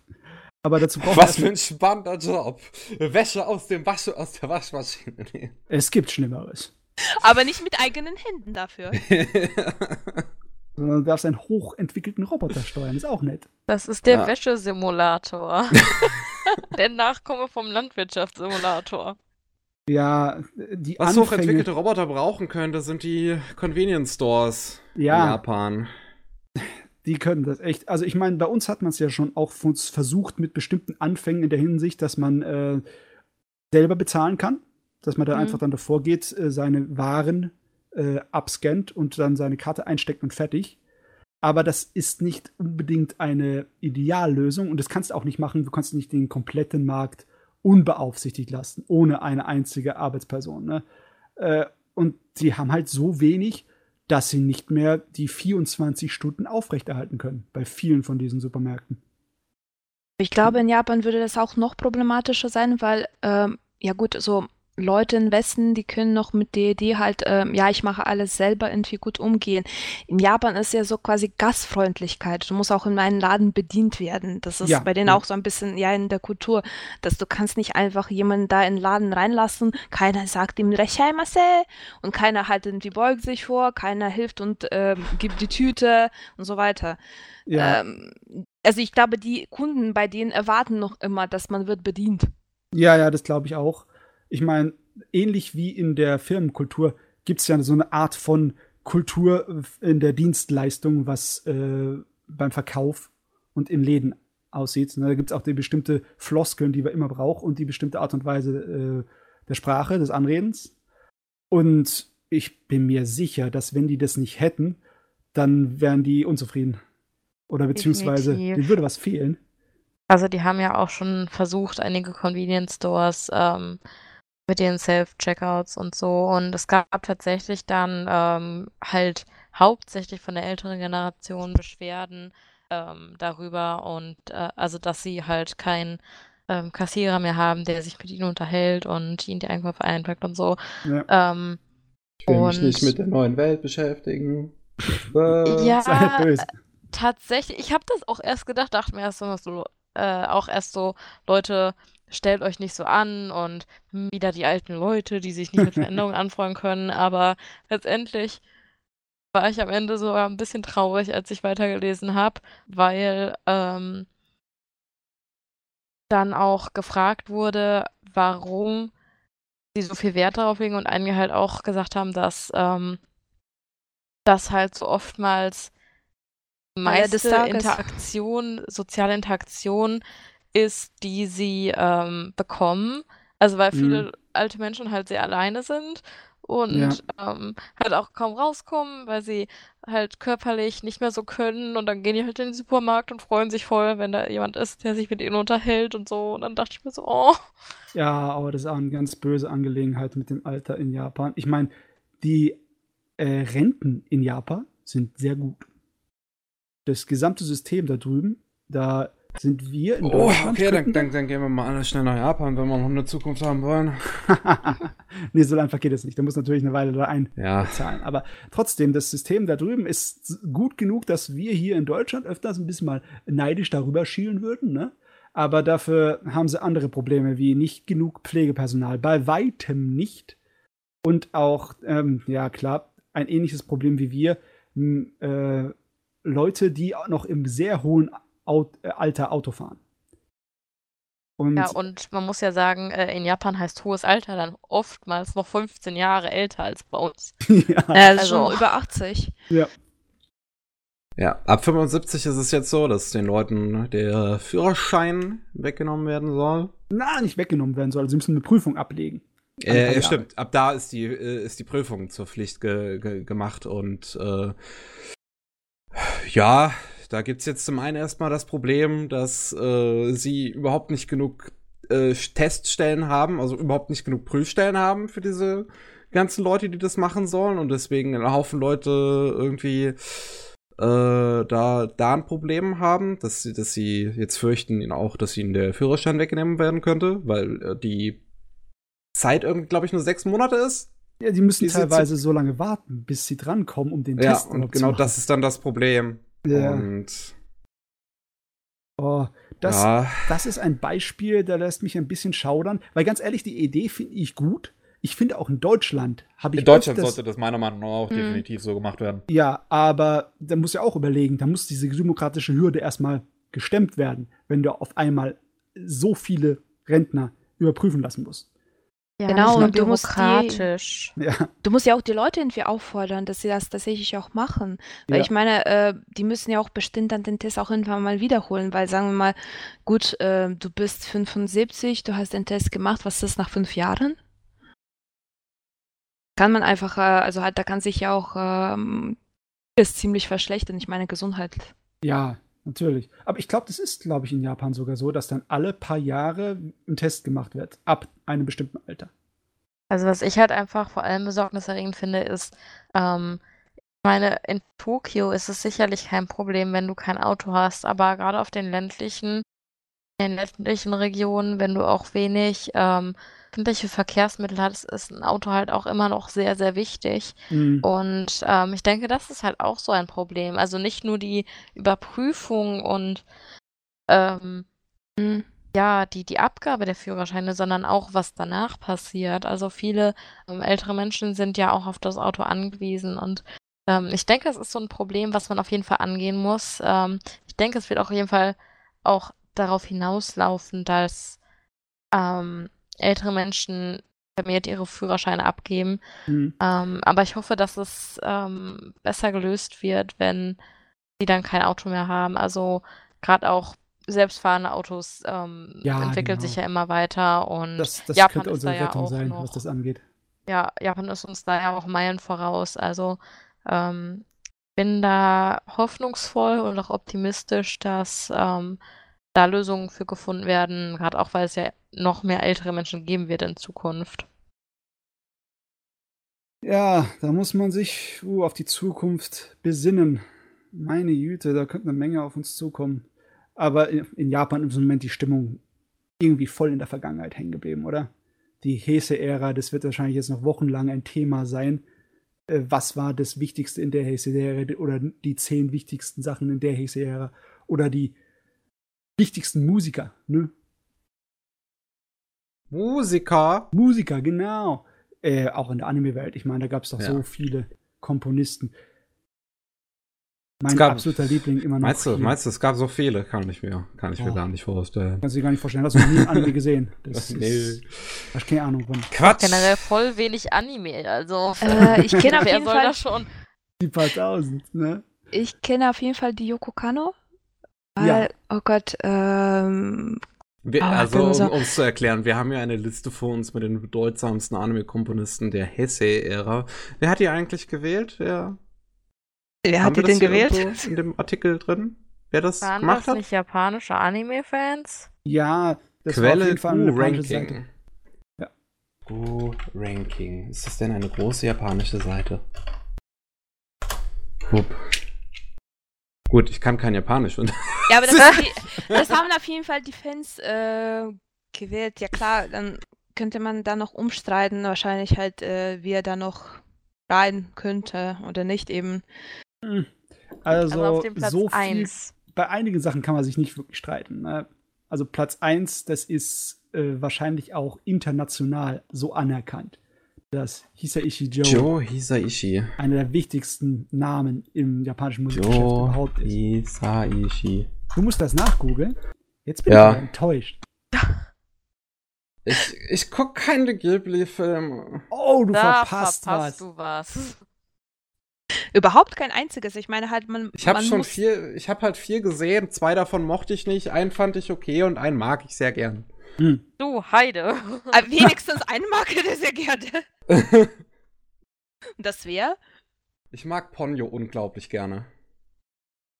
Speaker 2: Aber dazu braucht
Speaker 1: Was für ein spannender Job. Wäsche aus dem Wasch aus der Waschmaschine.
Speaker 2: Es gibt Schlimmeres.
Speaker 4: Aber nicht mit eigenen Händen dafür.
Speaker 2: Sondern du darfst einen hochentwickelten Roboter steuern, ist auch nett.
Speaker 3: Das ist der
Speaker 1: Ja.
Speaker 3: Wäschesimulator. der Nachkomme vom Landwirtschaftssimulator.
Speaker 2: Ja, die
Speaker 1: Was
Speaker 2: Anfänge,
Speaker 1: hochentwickelte Roboter brauchen könnte, sind die Convenience Stores in
Speaker 2: ja,
Speaker 1: Japan.
Speaker 2: Die können das echt. Also ich meine, bei uns hat man es ja schon auch versucht mit bestimmten Anfängen in der Hinsicht, dass man äh, selber bezahlen kann, dass man da
Speaker 4: Mhm.
Speaker 2: einfach dann davor geht, äh, seine Waren äh, abscannt und dann seine Karte einsteckt und fertig. Aber das ist nicht unbedingt eine Ideallösung und das kannst du auch nicht machen. Du kannst nicht den kompletten Markt unbeaufsichtigt lassen, ohne eine einzige Arbeitsperson. Ne? Äh, und sie haben halt so wenig, dass sie nicht mehr die 24 Stunden aufrechterhalten können bei vielen von diesen Supermärkten.
Speaker 4: Ich glaube, in Japan würde das auch noch problematischer sein, weil, ähm, ja gut, so Leute im Westen, die können noch mit der Idee halt, ähm, ja, ich mache alles selber irgendwie gut umgehen. In Japan ist ja so quasi Gastfreundlichkeit. Du musst auch in meinen Laden bedient werden. Das ist
Speaker 2: Ja,
Speaker 4: bei denen
Speaker 2: ja.
Speaker 4: auch so ein bisschen, ja, in der Kultur, dass du kannst nicht einfach jemanden da in den Laden reinlassen. Keiner sagt ihm Rechaimase und keiner halt irgendwie beugt sich vor, keiner hilft und ähm, gibt die Tüte und so weiter.
Speaker 2: Ja,
Speaker 4: Ähm, also ich glaube, die Kunden bei denen erwarten noch immer, dass man wird bedient.
Speaker 2: ja, ja, das glaube ich auch. Ich meine, ähnlich wie in der Firmenkultur gibt es ja so eine Art von Kultur in der Dienstleistung, was äh, beim Verkauf und in Läden aussieht. Ne, da gibt es auch die bestimmte Floskeln, die wir immer brauchen und die bestimmte Art und Weise äh, der Sprache, des Anredens. Und ich bin mir sicher, dass wenn die das nicht hätten, dann wären die unzufrieden. Oder beziehungsweise
Speaker 3: Definitiv.
Speaker 2: denen würde was fehlen.
Speaker 3: Also die haben ja auch schon versucht, einige Convenience Stores ähm, mit den Self-Checkouts und so. Und es gab tatsächlich dann ähm, halt hauptsächlich von der älteren Generation Beschwerden ähm, darüber und äh, also dass sie halt keinen ähm, Kassierer mehr haben, der sich mit ihnen unterhält und ihnen die Einkäufe einpackt und so.
Speaker 2: Ja.
Speaker 3: Ähm,
Speaker 1: Ich will mich
Speaker 3: Und-
Speaker 1: nicht mit der neuen Welt beschäftigen. Äh,
Speaker 3: ja,
Speaker 2: Sei nicht böse.
Speaker 3: tatsächlich, ich habe das auch erst gedacht, dachte mir erst so, so äh, auch erst so, Leute, stellt euch nicht so an und wieder die alten Leute, die sich nicht mit Veränderungen anfreunden können, aber letztendlich war ich am Ende sogar ein bisschen traurig, als ich weitergelesen habe, weil ähm, dann auch gefragt wurde, warum sie so viel Wert darauf legen und einige halt auch gesagt haben, dass ähm, das halt so oftmals meiste. Interaktion, soziale Interaktion ist, die sie ähm, bekommen. Also weil viele
Speaker 2: Mhm.
Speaker 3: alte Menschen halt sehr alleine sind und
Speaker 2: Ja.
Speaker 3: ähm, halt auch kaum rauskommen, weil sie halt körperlich nicht mehr so können und dann gehen die halt in den Supermarkt und freuen sich voll, wenn da jemand ist, der sich mit ihnen unterhält und so. Und dann dachte ich mir so, oh.
Speaker 2: Ja, aber das ist auch eine ganz böse Angelegenheit mit dem Alter in Japan. Ich meine, die äh, Renten in Japan sind sehr gut. Das gesamte System da drüben, da sind wir in
Speaker 1: Oh,
Speaker 2: Deutschland.
Speaker 1: okay, dann, dann, dann gehen wir mal alle schnell nach Japan, wenn wir noch eine Zukunft haben wollen.
Speaker 2: nee, so einfach geht es nicht. Da muss natürlich eine Weile da
Speaker 1: Ja.
Speaker 2: einzahlen. Aber trotzdem, das System da drüben ist gut genug, dass wir hier in Deutschland öfters ein bisschen mal neidisch darüber schielen würden, ne? Aber dafür haben sie andere Probleme, wie nicht genug Pflegepersonal. Bei weitem nicht. Und auch, ähm, ja klar, ein ähnliches Problem wie wir. Äh, Leute, die noch im sehr hohen Aut äh, Alter Auto fahren. Und,
Speaker 3: Ja, und man muss ja sagen, äh, in Japan heißt hohes Alter dann oftmals noch 15 Jahre älter als bei uns.
Speaker 2: ja,
Speaker 4: Äh,
Speaker 3: Also-
Speaker 4: schon über 80.
Speaker 2: ja.
Speaker 1: Ja, ab 75 ist es jetzt so, dass den Leuten der Führerschein weggenommen werden soll.
Speaker 2: na, nicht weggenommen werden soll. Sie müssen eine Prüfung ablegen.
Speaker 1: Äh,
Speaker 2: Jahre.
Speaker 1: stimmt, ab da ist die, äh, ist die Prüfung zur Pflicht ge ge gemacht und äh, ja, da gibt's jetzt zum einen erstmal das Problem, dass äh, sie überhaupt nicht genug äh, Teststellen haben, also überhaupt nicht genug Prüfstellen haben für diese ganzen Leute, die das machen sollen und deswegen ein Haufen Leute irgendwie äh, da, da ein Problem haben, dass sie, dass sie jetzt fürchten auch, dass ihnen der Führerschein weggenommen werden könnte, weil äh, die Zeit irgendwie, glaube ich, nur sechs Monate ist.
Speaker 2: Ja, die müssen
Speaker 1: Die
Speaker 2: teilweise so lange warten, bis sie drankommen, um den
Speaker 1: Ja,
Speaker 2: Test
Speaker 1: und
Speaker 2: zu
Speaker 1: genau
Speaker 2: machen.
Speaker 1: das ist dann das Problem.
Speaker 2: Ja.
Speaker 1: Und
Speaker 2: Oh, das,
Speaker 1: ja,
Speaker 2: das ist ein Beispiel, da lässt mich ein bisschen schaudern, weil ganz ehrlich, die Idee finde ich gut. Ich finde auch in Deutschland habe ich
Speaker 1: in Deutschland
Speaker 2: öfters-
Speaker 1: sollte das meiner Meinung nach auch
Speaker 4: Mhm.
Speaker 1: definitiv so gemacht werden.
Speaker 2: Ja, aber da muss ja auch überlegen, da muss diese demokratische Hürde erstmal gestemmt werden, wenn du auf einmal so viele Rentner überprüfen lassen musst.
Speaker 3: Ja,
Speaker 4: Genau, und du musst die-.
Speaker 2: Ja,
Speaker 4: Du musst ja auch die Leute irgendwie auffordern, dass sie das tatsächlich auch machen. Weil
Speaker 2: Ja.
Speaker 4: ich meine, äh, die müssen ja auch bestimmt dann den Test auch irgendwann mal wiederholen, weil sagen wir mal, gut, äh, du bist 75, du hast den Test gemacht, was ist das nach fünf Jahren? Kann man einfach, äh, also halt, da kann sich ja auch ähm, ist ziemlich verschlechtern. Ich meine, Gesundheit.
Speaker 2: ja, natürlich. Aber ich glaube, das ist, glaube ich, in Japan sogar so, dass dann alle paar Jahre ein Test gemacht wird, ab einem bestimmten Alter.
Speaker 3: Also was ich halt einfach vor allem besorgniserregend finde, ist, ähm, ich meine, in Tokio ist es sicherlich kein Problem, wenn du kein Auto hast, aber gerade auf den ländlichen, in den ländlichen Regionen, wenn du auch wenig ähm, öffentliche Verkehrsmittel hast, ist ein Auto halt auch immer noch sehr, sehr wichtig.
Speaker 2: Mhm.
Speaker 3: Und ähm, ich denke, das ist halt auch so ein Problem. Also nicht nur die Überprüfung und ähm,
Speaker 4: Hm.
Speaker 3: ja, die, die Abgabe der Führerscheine, sondern auch, was danach passiert. Also viele ähm, ältere Menschen sind ja auch auf das Auto angewiesen und ähm, ich denke, es ist so ein Problem, was man auf jeden Fall angehen muss. Ähm, ich denke, es wird auf jeden Fall auch darauf hinauslaufen, dass ähm, ältere Menschen vermehrt ihre Führerscheine abgeben.
Speaker 2: Mhm.
Speaker 3: Ähm, aber ich hoffe, dass es ähm, besser gelöst wird, wenn sie dann kein Auto mehr haben. Also gerade auch selbstfahrende Autos ähm,
Speaker 2: Ja,
Speaker 3: entwickeln
Speaker 2: genau.
Speaker 3: sich ja immer weiter und
Speaker 2: Das, das
Speaker 3: Japan
Speaker 2: könnte
Speaker 3: ist
Speaker 2: unsere
Speaker 3: da ja
Speaker 2: Rettung
Speaker 3: auch
Speaker 2: sein,
Speaker 3: noch-
Speaker 2: was das angeht.
Speaker 3: ja, Japan ist uns da ja auch Meilen voraus. Also ähm, bin da hoffnungsvoll und auch optimistisch, dass ähm, da Lösungen für gefunden werden, gerade auch weil es ja noch mehr ältere Menschen geben wird in Zukunft.
Speaker 2: Ja, da muss man sich uh, auf die Zukunft besinnen. Meine Güte, da könnte eine Menge auf uns zukommen. Aber in Japan ist im Moment die Stimmung irgendwie voll in der Vergangenheit hängen geblieben, oder? Die Heise-Ära, das wird wahrscheinlich jetzt noch wochenlang ein Thema sein. Äh, Was war das Wichtigste in der Heise-Ära oder die zehn wichtigsten Sachen in der Heise-Ära oder die wichtigsten Musiker, ne?
Speaker 1: Musiker.
Speaker 2: Musiker, genau. Äh, auch in der Anime-Welt. Ich meine, da gab es doch
Speaker 1: Ja.
Speaker 2: so viele Komponisten. Mein
Speaker 1: Es gab-
Speaker 2: absoluter Liebling immer noch.
Speaker 1: Meinst du,
Speaker 2: hier.
Speaker 1: meinst du, es gab so viele? Kann ich mir, kann ich mir
Speaker 2: Oh.
Speaker 1: gar nicht vorstellen.
Speaker 2: Kannst du dir gar nicht vorstellen. Hast du noch nie ein Anime gesehen? Das
Speaker 1: Nee.
Speaker 2: ist. Hast keine Ahnung von.
Speaker 1: Quatsch!
Speaker 3: Generell voll wenig Anime, also
Speaker 4: Äh, ich kenne auf jeden Fall,
Speaker 3: das schon?
Speaker 2: Die paar tausend, ne?
Speaker 4: ich kenne auf jeden Fall die Yoko Kano. Weil,
Speaker 2: Ja.
Speaker 4: oh Gott, ähm,
Speaker 1: Wir,
Speaker 4: Ah,
Speaker 1: also, um es zu erklären, wir haben ja eine Liste vor uns mit den bedeutsamsten Anime-Komponisten der Heisei-Ära. Wer hat die eigentlich gewählt? Wer,
Speaker 4: wer hat die denn gewählt?
Speaker 1: in dem Artikel drin? Wer das
Speaker 3: Waren
Speaker 1: gemacht
Speaker 3: das
Speaker 1: hat?
Speaker 3: nicht japanische Anime-Fans?
Speaker 2: Ja, das war auf
Speaker 1: Quelle
Speaker 2: jeden Fall eine japanische
Speaker 1: Gu-Ranking.
Speaker 2: Seite. Ja.
Speaker 1: Gu-Ranking. Ist das denn eine große japanische Seite? Hup. Gut, ich kann kein Japanisch. Und
Speaker 4: Ja, aber das, das haben auf jeden Fall die Fans äh, gewählt. Ja klar, dann könnte man da noch umstreiten, wahrscheinlich halt, äh, wie er da noch rein könnte oder nicht eben.
Speaker 2: Also,
Speaker 3: Also auf dem Platz
Speaker 2: so viel
Speaker 3: 1.
Speaker 2: bei einigen Sachen kann man sich nicht wirklich streiten. Ne? Also Platz 1, das ist äh, wahrscheinlich auch international so anerkannt, dass Hisaishi Joe,
Speaker 1: Joe Hisaishi.
Speaker 2: einer der wichtigsten Namen im japanischen Musikgeschäft
Speaker 1: Joe
Speaker 2: überhaupt ist.
Speaker 1: Hisaishi.
Speaker 2: Du musst das nachgoogeln. Jetzt bin
Speaker 1: Ja.
Speaker 2: ich enttäuscht.
Speaker 1: Ich, ich guck keine Ghibli-Filme.
Speaker 2: Oh, du
Speaker 3: Da
Speaker 2: verpasst, was.
Speaker 3: du was.
Speaker 4: Überhaupt kein einziges. Ich meine halt, man.
Speaker 1: Ich habe schon
Speaker 4: muss,
Speaker 1: vier, ich habe halt vier gesehen. Zwei davon mochte ich nicht, einen fand ich okay und einen mag ich sehr gern.
Speaker 2: Hm.
Speaker 3: Du Heide.
Speaker 4: Aber wenigstens einen mag er sehr gerne. Das wäre.
Speaker 1: ich mag Ponyo unglaublich gerne.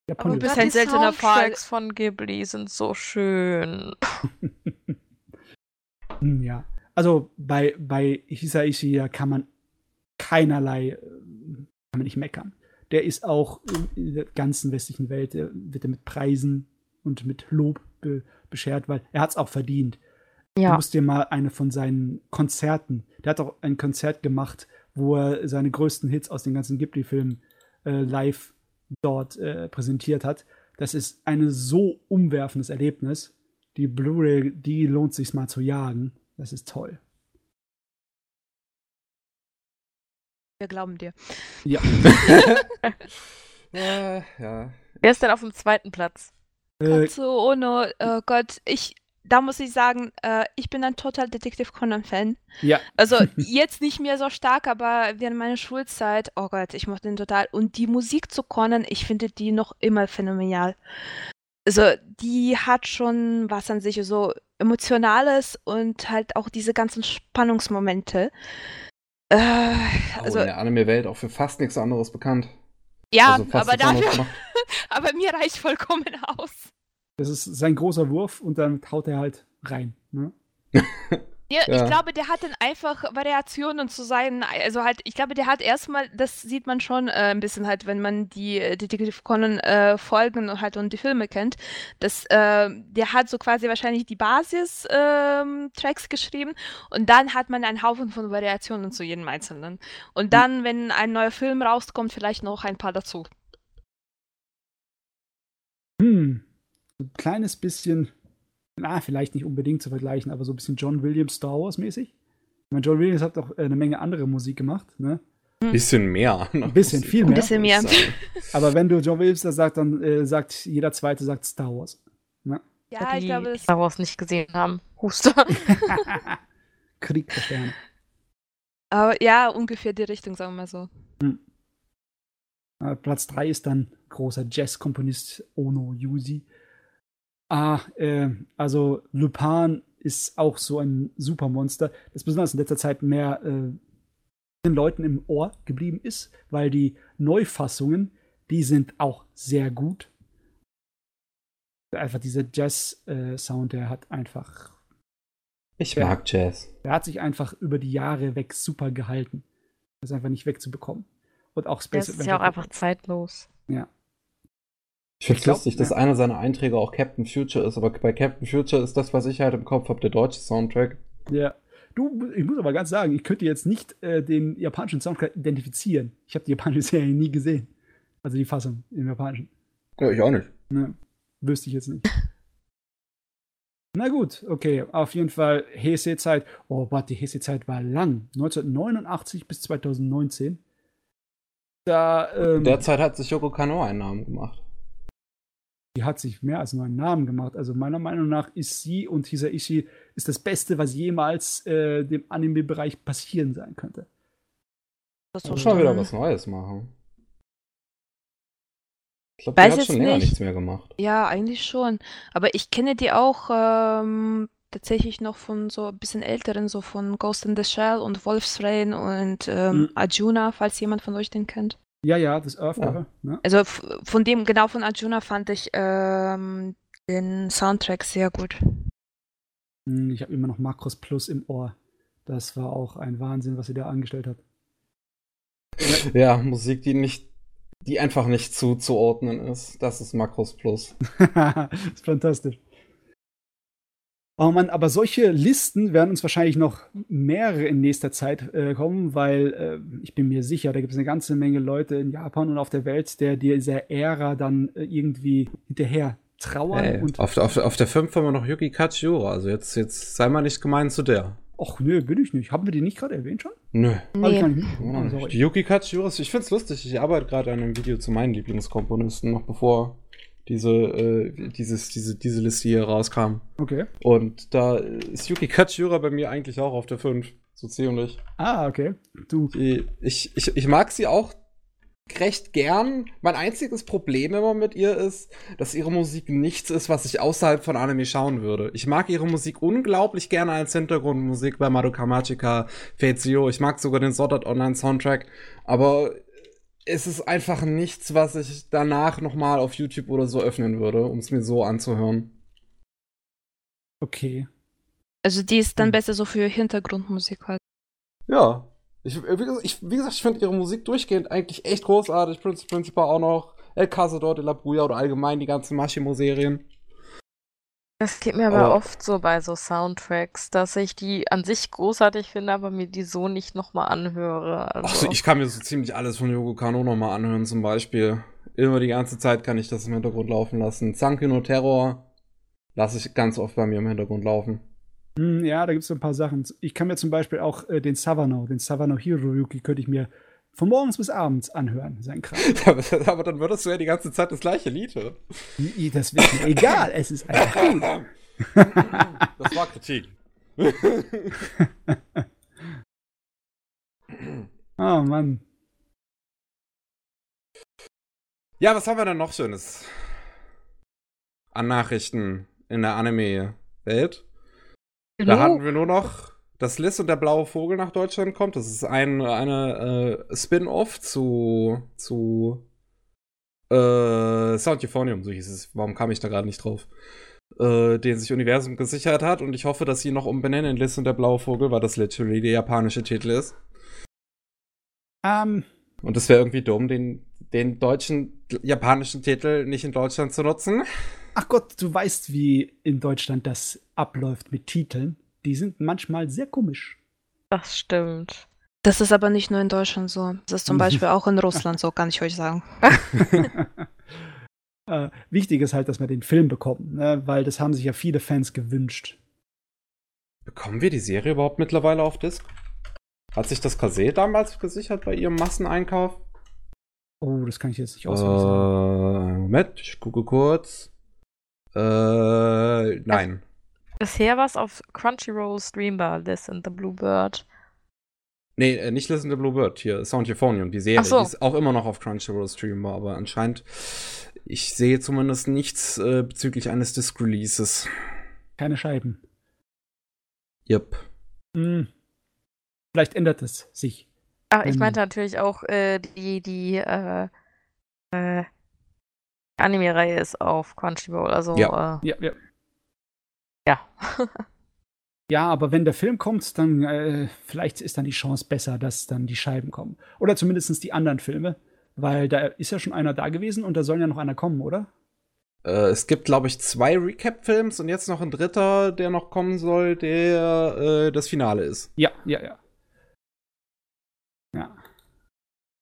Speaker 2: Ja,
Speaker 4: Aber
Speaker 2: Ponyo.
Speaker 4: bist
Speaker 3: Aber
Speaker 4: ein seltener Fall.
Speaker 3: Von Ghibli sind so schön.
Speaker 2: Hm, ja. Also bei, bei Hisaishi kann man keinerlei, äh, kann man nicht meckern. Der ist auch in, in der ganzen westlichen Welt, der wird er mit Preisen und mit Lob be beschert, weil er hat es auch verdient. Du
Speaker 3: Ja.
Speaker 2: musst dir mal eine von seinen Konzerten, der hat auch ein Konzert gemacht, wo er seine größten Hits aus den ganzen Ghibli-Filmen äh, live dort äh, präsentiert hat. Das ist ein so umwerfendes Erlebnis. Die Blu-ray, die lohnt sich mal zu jagen. Das ist toll.
Speaker 4: Wir glauben dir.
Speaker 2: Ja.
Speaker 1: Ja, ja.
Speaker 3: Wer ist denn auf dem zweiten Platz?
Speaker 2: äh,
Speaker 4: Katsuo Ono, oh Gott, ich, da muss ich sagen, äh, ich bin ein total Detective Conan-Fan.
Speaker 2: ja.
Speaker 4: Also jetzt nicht mehr so stark, aber während meiner Schulzeit, oh Gott, ich mochte den total. Und die Musik zu Conan, ich finde die noch immer phänomenal. Also die hat schon was an sich, so emotionales und halt auch diese ganzen Spannungsmomente. Äh,
Speaker 1: Also
Speaker 4: also
Speaker 1: in der Anime-Welt auch für fast nichts anderes bekannt.
Speaker 4: ja,
Speaker 1: also
Speaker 4: aber dafür, aber mir reicht vollkommen aus.
Speaker 2: Das ist sein großer Wurf und dann haut er halt rein. Ne?
Speaker 4: Ja,
Speaker 1: Ja.
Speaker 4: ich glaube, der hat dann einfach Variationen zu sein. Also halt, ich glaube, der hat erstmal, das sieht man schon äh, ein bisschen halt, wenn man die äh, Detective Conan äh, Folgen und halt und die Filme kennt, dass äh, der hat so quasi wahrscheinlich die Basis ähm, Tracks geschrieben und dann hat man einen Haufen von Variationen zu jedem einzelnen. Und dann, wenn ein neuer Film rauskommt, vielleicht noch ein paar dazu.
Speaker 2: Hm. Ein kleines bisschen, na, vielleicht nicht unbedingt zu vergleichen, aber so ein bisschen John Williams Star Wars mäßig. Ich meine, John Williams hat auch äh, eine Menge andere Musik gemacht, ne?
Speaker 1: Bisschen mehr.
Speaker 2: Ein bisschen, viel
Speaker 4: Ein
Speaker 2: mehr.
Speaker 4: bisschen mehr.
Speaker 2: Aber wenn du John Williams das sagt, dann äh, sagt jeder Zweite sagt Star Wars.
Speaker 4: Ja, ich
Speaker 3: die
Speaker 4: glaube, das
Speaker 3: Star Wars nicht gesehen haben. Huste.
Speaker 2: Krieg der Sterne.
Speaker 4: aber ja, ungefähr die Richtung, sagen wir mal so.
Speaker 2: Äh, Platz 3 ist dann großer Jazz-Komponist Ono Yuzi. Ah, äh, also Lupin ist auch so ein Supermonster, das besonders in letzter Zeit mehr äh, den Leuten im Ohr geblieben ist, weil die Neufassungen, die sind auch sehr gut. Einfach dieser Jazz-Sound, der hat einfach.
Speaker 1: Ich
Speaker 2: Ja.
Speaker 1: mag Jazz.
Speaker 2: Der hat sich einfach über die Jahre weg super gehalten. Das ist einfach nicht wegzubekommen. Und auch
Speaker 3: Das
Speaker 2: Space
Speaker 3: ist ja auch einfach zeitlos.
Speaker 2: Ja.
Speaker 1: Ich finde es lustig, dass
Speaker 2: ja.
Speaker 1: einer seiner Einträge auch Captain Future ist, aber bei Captain Future ist das, was ich halt im Kopf habe, der deutsche Soundtrack.
Speaker 2: Ja. Du, ich muss aber ganz sagen, ich könnte jetzt nicht äh, den japanischen Soundtrack identifizieren. Ich habe die japanische Serie nie gesehen. Also die Fassung im japanischen.
Speaker 1: Ja, ich auch nicht.
Speaker 2: Ne, wüsste ich jetzt nicht. Na gut, okay. Auf jeden Fall Heisei-Zeit. Oh, warte, die Heisei-Zeit war lang. 1989 bis 2019. Da, ähm,
Speaker 1: Derzeit hat sich Yoko Kano einen Namen gemacht.
Speaker 2: Die hat sich mehr als nur einen Namen gemacht. Also meiner Meinung nach ist sie und Hisaishi ist das Beste, was jemals äh, dem Anime-Bereich passieren sein könnte.
Speaker 3: Das
Speaker 1: Muss mal wieder
Speaker 3: schon-
Speaker 1: was Neues machen. Ich glaube, die hat schon länger
Speaker 4: nicht.
Speaker 1: nichts mehr gemacht.
Speaker 4: Ja, eigentlich schon. Aber ich kenne die auch ähm, tatsächlich noch von so ein bisschen älteren, so von Ghost in the Shell und Wolf's Rain und ähm,
Speaker 2: Mhm.
Speaker 4: Arjuna, falls jemand von euch den kennt.
Speaker 2: Ja, ja, das Earth
Speaker 1: Ja.
Speaker 2: Ne?
Speaker 4: Also von dem, genau von Arjuna fand ich ähm, den Soundtrack sehr gut.
Speaker 2: Hm, Ich habe immer noch Makros Plus im Ohr. Das war auch ein Wahnsinn, was sie da angestellt hat.
Speaker 1: Ja, Musik, die nicht, die einfach nicht zuzuordnen ist. Das ist Makros Plus.
Speaker 2: ist fantastisch. Oh Mann, aber solche Listen werden uns wahrscheinlich noch mehrere in nächster Zeit äh, kommen, weil äh, ich bin mir sicher, da gibt es eine ganze Menge Leute in Japan und auf der Welt, der dieser Ära dann äh, irgendwie hinterher trauern
Speaker 1: Ey,
Speaker 2: und
Speaker 1: auf, auf, auf der 5 haben wir noch Yuki Katsura. Also jetzt, jetzt sei mal nicht gemein zu der.
Speaker 2: ach nö, bin ich nicht. Haben wir die nicht gerade erwähnt schon?
Speaker 1: Nö.
Speaker 4: Nee.
Speaker 1: Oh, Yuki Katsura, ich find's lustig. Ich arbeite gerade an einem Video zu meinen Lieblingskomponisten, noch bevor diese, äh, dieses, diese, diese Liste hier rauskam.
Speaker 2: Okay.
Speaker 1: Und da ist Yuki Katsura bei mir eigentlich auch auf der 5. So ziemlich.
Speaker 2: Ah, okay. Du.
Speaker 1: Ich, ich, ich mag sie auch recht gern. Mein einziges Problem immer mit ihr ist, dass ihre Musik nichts ist, was ich außerhalb von Anime schauen würde. Ich mag ihre Musik unglaublich gerne als Hintergrundmusik bei Madoka Magica, Fate Zero. Ich mag sogar den Sword Art Online Soundtrack. Aber es ist einfach nichts, was ich danach nochmal auf YouTube oder so öffnen würde, um es mir so anzuhören.
Speaker 2: Okay.
Speaker 4: Also die ist dann
Speaker 2: Hm.
Speaker 4: besser so für Hintergrundmusik halt.
Speaker 1: Ja. Ich, äh, wie gesagt, ich, wie gesagt, ich finde ihre Musik durchgehend eigentlich echt großartig. Prince Principal auch noch. El Cazador de la Bruja oder allgemein die ganzen Mashimo-Serien.
Speaker 3: Das geht mir aber
Speaker 1: Aber-
Speaker 3: oft so bei so Soundtracks, dass ich die an sich großartig finde, aber mir die so nicht nochmal anhöre. Also,
Speaker 1: Achso, ich kann mir so ziemlich alles von Yoko Kano nochmal anhören, zum Beispiel. Immer die ganze Zeit kann ich das im Hintergrund laufen lassen. Zanki no Terror lasse ich ganz oft bei mir im Hintergrund laufen.
Speaker 2: Hm, ja, da gibt es so ein paar Sachen. Ich kann mir zum Beispiel auch äh, den Savano, den Savano Hiroyuki, könnte ich mir von morgens bis abends anhören, sein Kram.
Speaker 1: aber, aber dann würdest du ja die ganze Zeit das gleiche Lied hören.
Speaker 2: Das wird mir egal, es ist einfach gut.
Speaker 1: Das war Kritik.
Speaker 2: Oh Mann.
Speaker 1: Ja, was haben wir denn noch Schönes? An Nachrichten in der Anime-Welt. Da hatten wir nur noch, dass Liz und der blaue Vogel nach Deutschland kommt. Das ist ein eine äh, Spin-off zu zu äh, Sound Euphonium, so hieß es. Warum kam ich da gerade nicht drauf? Äh, den sich Universum gesichert hat und ich hoffe, dass sie noch umbenennen in Liz und der blaue Vogel, weil das literally der japanische Titel ist.
Speaker 2: Ähm,
Speaker 1: Und es wäre irgendwie dumm, den, den deutschen, japanischen Titel nicht in Deutschland zu nutzen.
Speaker 2: ach Gott, du weißt, wie in Deutschland das abläuft mit Titeln. Die sind manchmal sehr komisch.
Speaker 3: das stimmt.
Speaker 4: Das ist aber nicht nur in Deutschland so. Das ist zum Beispiel auch in Russland so, kann ich euch sagen.
Speaker 2: äh, wichtig ist halt, dass wir den Film bekommen, ne? weil das haben sich ja viele Fans gewünscht.
Speaker 1: Bekommen wir die Serie überhaupt mittlerweile auf Disc? Hat sich das Kase damals gesichert bei ihrem Masseneinkauf?
Speaker 2: Oh, das kann ich jetzt nicht
Speaker 1: Äh,
Speaker 2: auswendig sagen.
Speaker 1: Moment, ich gucke kurz. Äh, nein.
Speaker 3: Bisher war es auf Crunchyroll streambar, and the Bluebird.
Speaker 1: Nee, äh, nicht Listen to Bluebird, hier, Sound Euphonium, die Serie.
Speaker 3: So.
Speaker 1: Die ist auch immer noch auf Crunchyroll streambar, aber anscheinend Ich sehe zumindest nichts äh, bezüglich eines Disc-Releases.
Speaker 2: Keine Scheiben.
Speaker 1: Yep.
Speaker 2: Hm. Vielleicht ändert es sich.
Speaker 3: Ach, ich
Speaker 2: Ähm.
Speaker 3: meinte natürlich auch, äh, die, die, äh, äh, Anime-Reihe ist auf Crunchyroll, also,
Speaker 1: Ja.
Speaker 3: äh,
Speaker 2: Ja, ja.
Speaker 3: Ja.
Speaker 2: Ja, aber wenn der Film kommt, dann äh, vielleicht ist dann die Chance besser, dass dann die Scheiben kommen. Oder zumindest die anderen Filme. Weil da ist ja schon einer da gewesen und da soll ja noch einer kommen, oder?
Speaker 1: Äh, es gibt, glaube ich, zwei Recap-Films und jetzt noch ein dritter, der noch kommen soll, der äh, das Finale ist.
Speaker 2: Ja, ja, ja. Ja.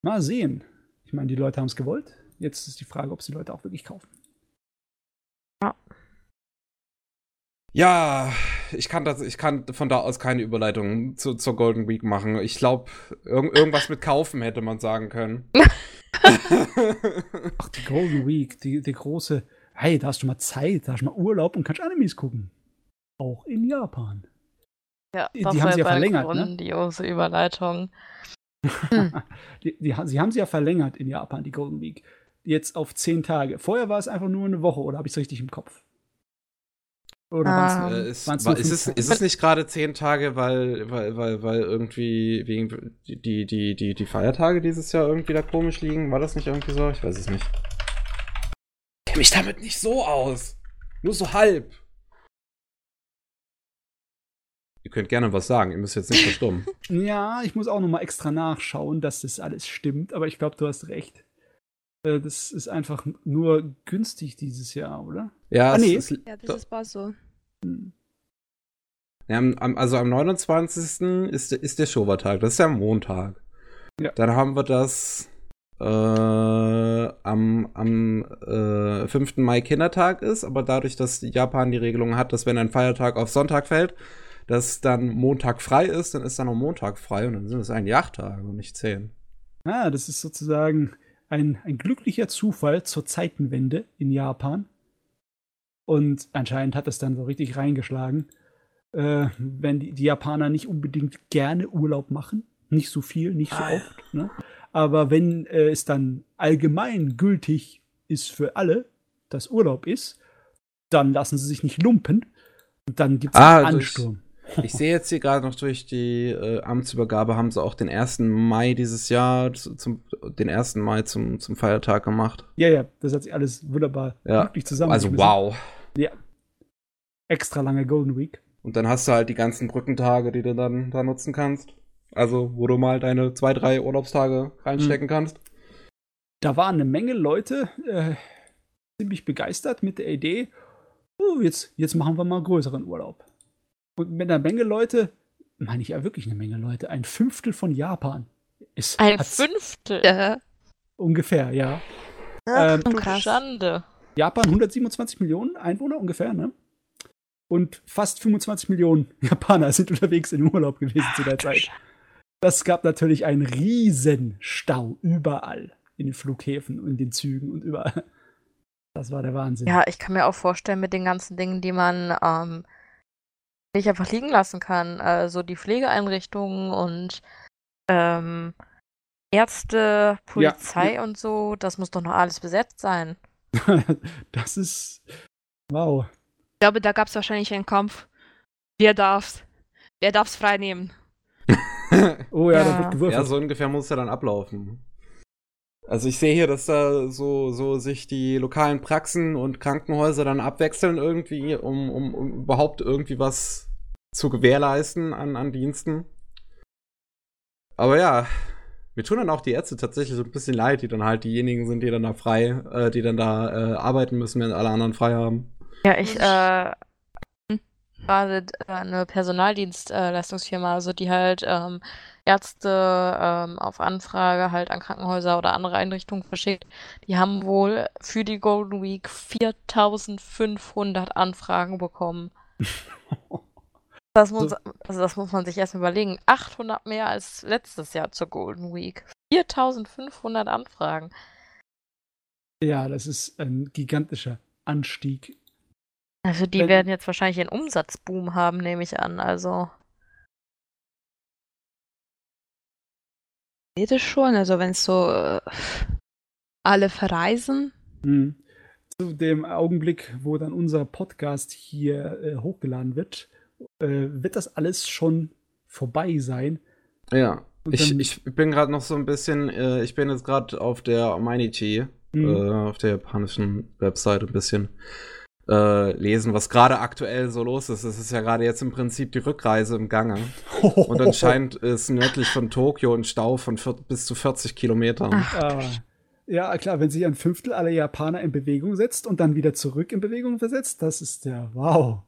Speaker 2: Mal sehen. Ich meine, die Leute haben es gewollt. Jetzt ist die Frage, ob es die Leute auch wirklich kaufen.
Speaker 1: Ja, ich kann, das, ich kann von da aus keine Überleitung zu, zur Golden Week machen. Ich glaube, irg irgendwas mit kaufen hätte man sagen können.
Speaker 2: Ach, die Golden Week, die, die große. Hey, da hast du mal Zeit, da hast du mal Urlaub und kannst Animes gucken. Auch in Japan.
Speaker 3: Ja,
Speaker 2: Die-
Speaker 3: das
Speaker 2: die haben sie ja verlängert, ne?
Speaker 3: grandiose Überleitung.
Speaker 2: Die, die, sie haben sie ja verlängert in Japan, die Golden Week. Jetzt auf zehn Tage. Vorher war es einfach nur eine Woche, oder habe ich es richtig im Kopf? Oder
Speaker 3: Ah.
Speaker 1: Äh, ist, war, ist, es, ist es nicht gerade zehn Tage, weil, weil, weil, weil irgendwie wegen die, die, die, die Feiertage dieses Jahr irgendwie da komisch liegen? War das nicht irgendwie so? Ich weiß es nicht. Ich kenne mich damit nicht so aus. Nur so halb. Ihr könnt gerne was sagen, ihr müsst jetzt nicht verstummen.
Speaker 2: Ja, ich muss auch noch mal extra nachschauen, dass das alles stimmt, aber ich glaube, du hast recht. Äh, Das ist einfach nur günstig dieses Jahr, oder?
Speaker 1: Ja,
Speaker 2: Ah, nee.
Speaker 1: es, es,
Speaker 4: Ja, das ist war so.
Speaker 2: Hm.
Speaker 1: Ja, am, also am 29. ist, der- ist der Showa-Tag, das ist ja Montag.
Speaker 2: Ja.
Speaker 1: Dann haben wir das äh, am, am äh, 5. Mai Kindertag ist, aber dadurch, dass Japan die Regelung hat, dass wenn ein Feiertag auf Sonntag fällt, dass dann Montag frei ist, dann ist dann am Montag frei und dann sind es eigentlich acht Tage und nicht zehn.
Speaker 2: Ah, das ist sozusagen ein, ein glücklicher Zufall zur Zeitenwende in Japan. Und anscheinend hat es dann so richtig reingeschlagen. Äh, wenn die, die Japaner nicht unbedingt gerne Urlaub machen, nicht so viel, nicht so
Speaker 1: Ah.
Speaker 2: oft, ne? aber wenn äh, es dann allgemein gültig ist für alle, dass Urlaub ist, dann lassen sie sich nicht lumpen und dann gibt es
Speaker 1: Ah,
Speaker 2: einen Ansturm.
Speaker 1: Ich sehe jetzt hier gerade noch durch die äh, Amtsübergabe haben sie auch den 1. Mai dieses Jahr zu- zum den 1. Mai zum, zum Feiertag gemacht.
Speaker 2: Ja, ja, das hat sich alles wunderbar
Speaker 1: Ja,
Speaker 2: glücklich zusammen.
Speaker 1: Also wow.
Speaker 2: Ja. Extra lange Golden Week.
Speaker 1: Und dann hast du halt die ganzen Brückentage, die du dann da nutzen kannst. Also, wo du mal deine zwei, drei Urlaubstage reinstecken
Speaker 2: Mhm.
Speaker 1: kannst.
Speaker 2: Da waren eine Menge Leute äh, ziemlich begeistert mit der Idee, oh, jetzt, jetzt machen wir mal größeren Urlaub. Und mit einer Menge Leute, meine ich ja wirklich eine Menge Leute, ein Fünftel von Japan ist
Speaker 3: Ein Fünftel.
Speaker 4: Äh,
Speaker 2: ungefähr, ja.
Speaker 3: Ach,
Speaker 2: ähm,
Speaker 3: du
Speaker 4: krass.
Speaker 3: Schande.
Speaker 2: Japan 127 Millionen Einwohner ungefähr, ne? Und fast 25 Millionen Japaner sind unterwegs in Urlaub gewesen zu der Zeit. Das gab natürlich einen riesen Stau überall in den Flughäfen und in den Zügen und überall. Das war der Wahnsinn.
Speaker 3: Ja, ich kann mir auch vorstellen, mit den ganzen Dingen, die man ähm, nicht einfach liegen lassen kann. Also die Pflegeeinrichtungen und ähm, Ärzte, Polizei und so, das muss doch noch alles besetzt sein.
Speaker 2: das ist. Wow.
Speaker 4: ich glaube, da gab es wahrscheinlich einen Kampf. Wer darf's? Wer darf's frei nehmen?
Speaker 2: Oh ja, da
Speaker 3: Ja.
Speaker 2: wird
Speaker 1: ja,
Speaker 2: gewürfelt.
Speaker 1: so ungefähr muss es ja dann ablaufen. Also ich sehe hier, dass da so, so sich die lokalen Praxen und Krankenhäuser dann abwechseln irgendwie, um, um, um überhaupt irgendwie was zu gewährleisten an, an Diensten. Aber ja, mir tun dann auch die Ärzte tatsächlich so ein bisschen leid, die dann halt diejenigen sind, die dann da frei, äh, die dann da äh, arbeiten müssen, wenn alle anderen frei haben.
Speaker 3: Ja, ich äh, gerade äh, eine Personaldienstleistungsfirma, also die halt ähm, Ärzte ähm, auf Anfrage halt an Krankenhäuser oder andere Einrichtungen verschickt. Die haben wohl für die Golden Week 4500 Anfragen bekommen. Das muss,
Speaker 2: So.
Speaker 3: also das muss man sich erst überlegen. 800 mehr als letztes Jahr zur Golden Week. 4500 Anfragen.
Speaker 2: Ja, das ist ein gigantischer Anstieg.
Speaker 3: Also die
Speaker 2: Wenn-
Speaker 3: werden jetzt wahrscheinlich einen Umsatzboom haben, nehme ich an. Also
Speaker 4: Es schon? Also wenn es so äh, alle verreisen,
Speaker 2: Hm. zu dem Augenblick, wo dann unser Podcast hier äh, hochgeladen wird, äh, wird das alles schon vorbei sein.
Speaker 1: Ja. Ich, ich bin gerade noch so ein bisschen, äh, ich bin jetzt gerade auf der Mainichi,
Speaker 2: Mhm.
Speaker 1: äh, auf der japanischen Website ein bisschen äh, lesen, was gerade aktuell so los ist. Es ist ja gerade jetzt im Prinzip die Rückreise im Gange. Und anscheinend ist nördlich von Tokio ein Stau von bis zu 40 Kilometern.
Speaker 2: Ah, ja, klar, wenn sich ein Fünftel aller Japaner in Bewegung setzt und dann wieder zurück in Bewegung versetzt, das ist ja wow.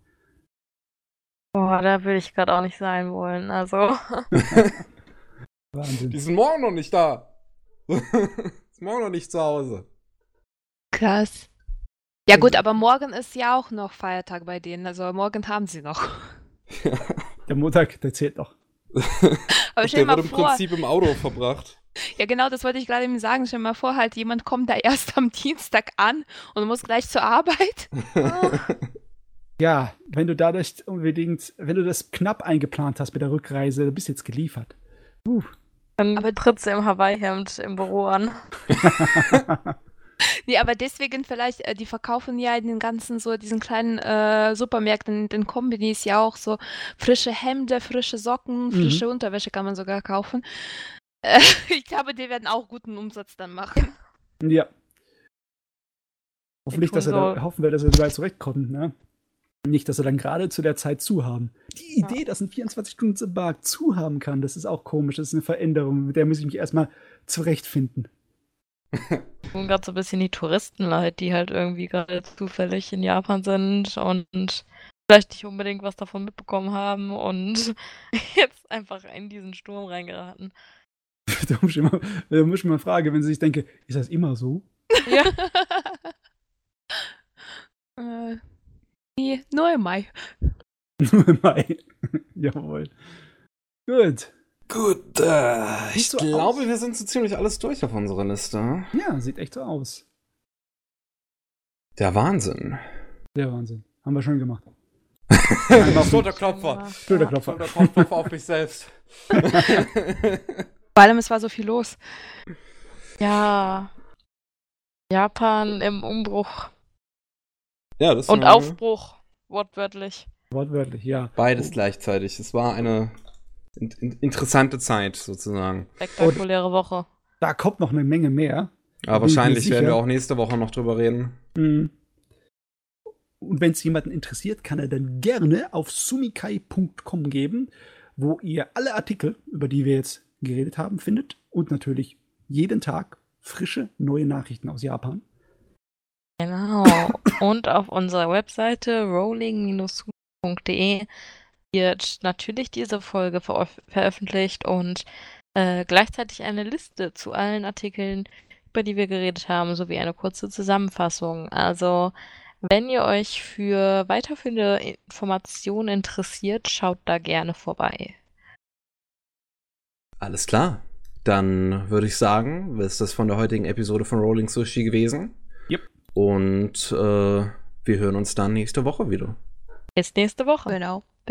Speaker 3: Boah, da würde ich gerade auch nicht sein wollen. Also,
Speaker 2: Wahnsinn.
Speaker 1: sind morgen noch nicht da. ist morgen noch nicht zu Hause.
Speaker 4: Krass. Ja gut, aber morgen ist ja auch noch Feiertag bei denen. Also morgen haben sie noch.
Speaker 2: Der Montag, der zählt noch.
Speaker 4: Aber
Speaker 1: Der
Speaker 4: mal
Speaker 1: wird im
Speaker 4: vor,
Speaker 1: Prinzip im Auto verbracht.
Speaker 4: ja genau, das wollte ich gerade eben sagen. Stell dir mal vor, halt jemand kommt da erst am Dienstag an und muss gleich zur Arbeit.
Speaker 2: Ja, wenn du dadurch unbedingt, wenn du das knapp eingeplant hast mit der Rückreise, du bist jetzt geliefert. Uh.
Speaker 3: dann
Speaker 4: Aber-
Speaker 3: trittst du im Hawaii-Hemd im Büro an.
Speaker 4: Nee, aber deswegen vielleicht, äh, die verkaufen ja in den ganzen so diesen kleinen äh, Supermärkten, in den Kombinis ja auch so frische Hemden, frische Socken,
Speaker 2: Mhm.
Speaker 4: frische Unterwäsche kann man sogar kaufen. Äh, ich glaube, die werden auch guten Umsatz dann machen.
Speaker 2: Ja. Hoffentlich, dass er da,
Speaker 3: so-
Speaker 2: hoffen wir, dass er da zurechtkommt, ne? Nicht, dass er dann gerade zu der Zeit zu haben. Die Idee, dass ein 24-Stunden-Bar zu haben kann, das ist auch komisch. Das ist eine Veränderung, mit der muss ich mich erstmal zurechtfinden.
Speaker 3: Und gerade so ein bisschen die Touristen leid, die halt irgendwie gerade zufällig in Japan sind und vielleicht nicht unbedingt was davon mitbekommen haben und jetzt einfach in diesen Sturm reingeraten.
Speaker 2: da muss ich, immer, da muss ich mal fragen, wenn sie sich denke, ist das immer so?
Speaker 3: Ja.
Speaker 4: äh, nee, nur im Mai.
Speaker 2: Nur im Mai. Jawohl. Gut.
Speaker 1: Gut, äh, ich
Speaker 2: so
Speaker 1: glaube,
Speaker 2: aus.
Speaker 1: wir sind so ziemlich alles durch auf unserer Liste.
Speaker 2: Ja, sieht echt so aus.
Speaker 1: Der Wahnsinn.
Speaker 2: Der Wahnsinn. Haben wir schon gemacht.
Speaker 1: Schulterklopfer.
Speaker 2: Schulterklopfer.
Speaker 1: Schulterklopfer auf mich selbst.
Speaker 4: Vor allem, es war so viel los.
Speaker 3: Ja. Japan im Umbruch
Speaker 1: ja, das
Speaker 3: und Aufbruch, wortwörtlich.
Speaker 2: Wortwörtlich, ja.
Speaker 1: beides gleichzeitig. Es war eine in in interessante Zeit sozusagen.
Speaker 3: Spektakuläre Woche.
Speaker 2: Da kommt noch eine Menge mehr. Mir
Speaker 1: wahrscheinlich werden wir auch nächste Woche noch drüber reden.
Speaker 2: Mhm. Und wenn es jemanden interessiert, kann er dann gerne auf sumikai.com geben, wo ihr alle Artikel, über die wir jetzt geredet haben, findet und natürlich jeden Tag frische neue Nachrichten aus Japan.
Speaker 3: Genau. Und auf unserer Webseite rolling-suit.de wird natürlich diese Folge veröf- veröffentlicht und äh, gleichzeitig eine Liste zu allen Artikeln, über die wir geredet haben, sowie eine kurze Zusammenfassung. Also, wenn ihr euch für weiterführende Informationen interessiert, schaut da gerne vorbei.
Speaker 1: Alles klar. Dann würde ich sagen, ist das von der heutigen Episode von Rolling Sushi gewesen.
Speaker 2: Yep.
Speaker 1: Und äh, wir hören uns dann nächste Woche wieder.
Speaker 3: Bis nächste Woche.
Speaker 4: Genau.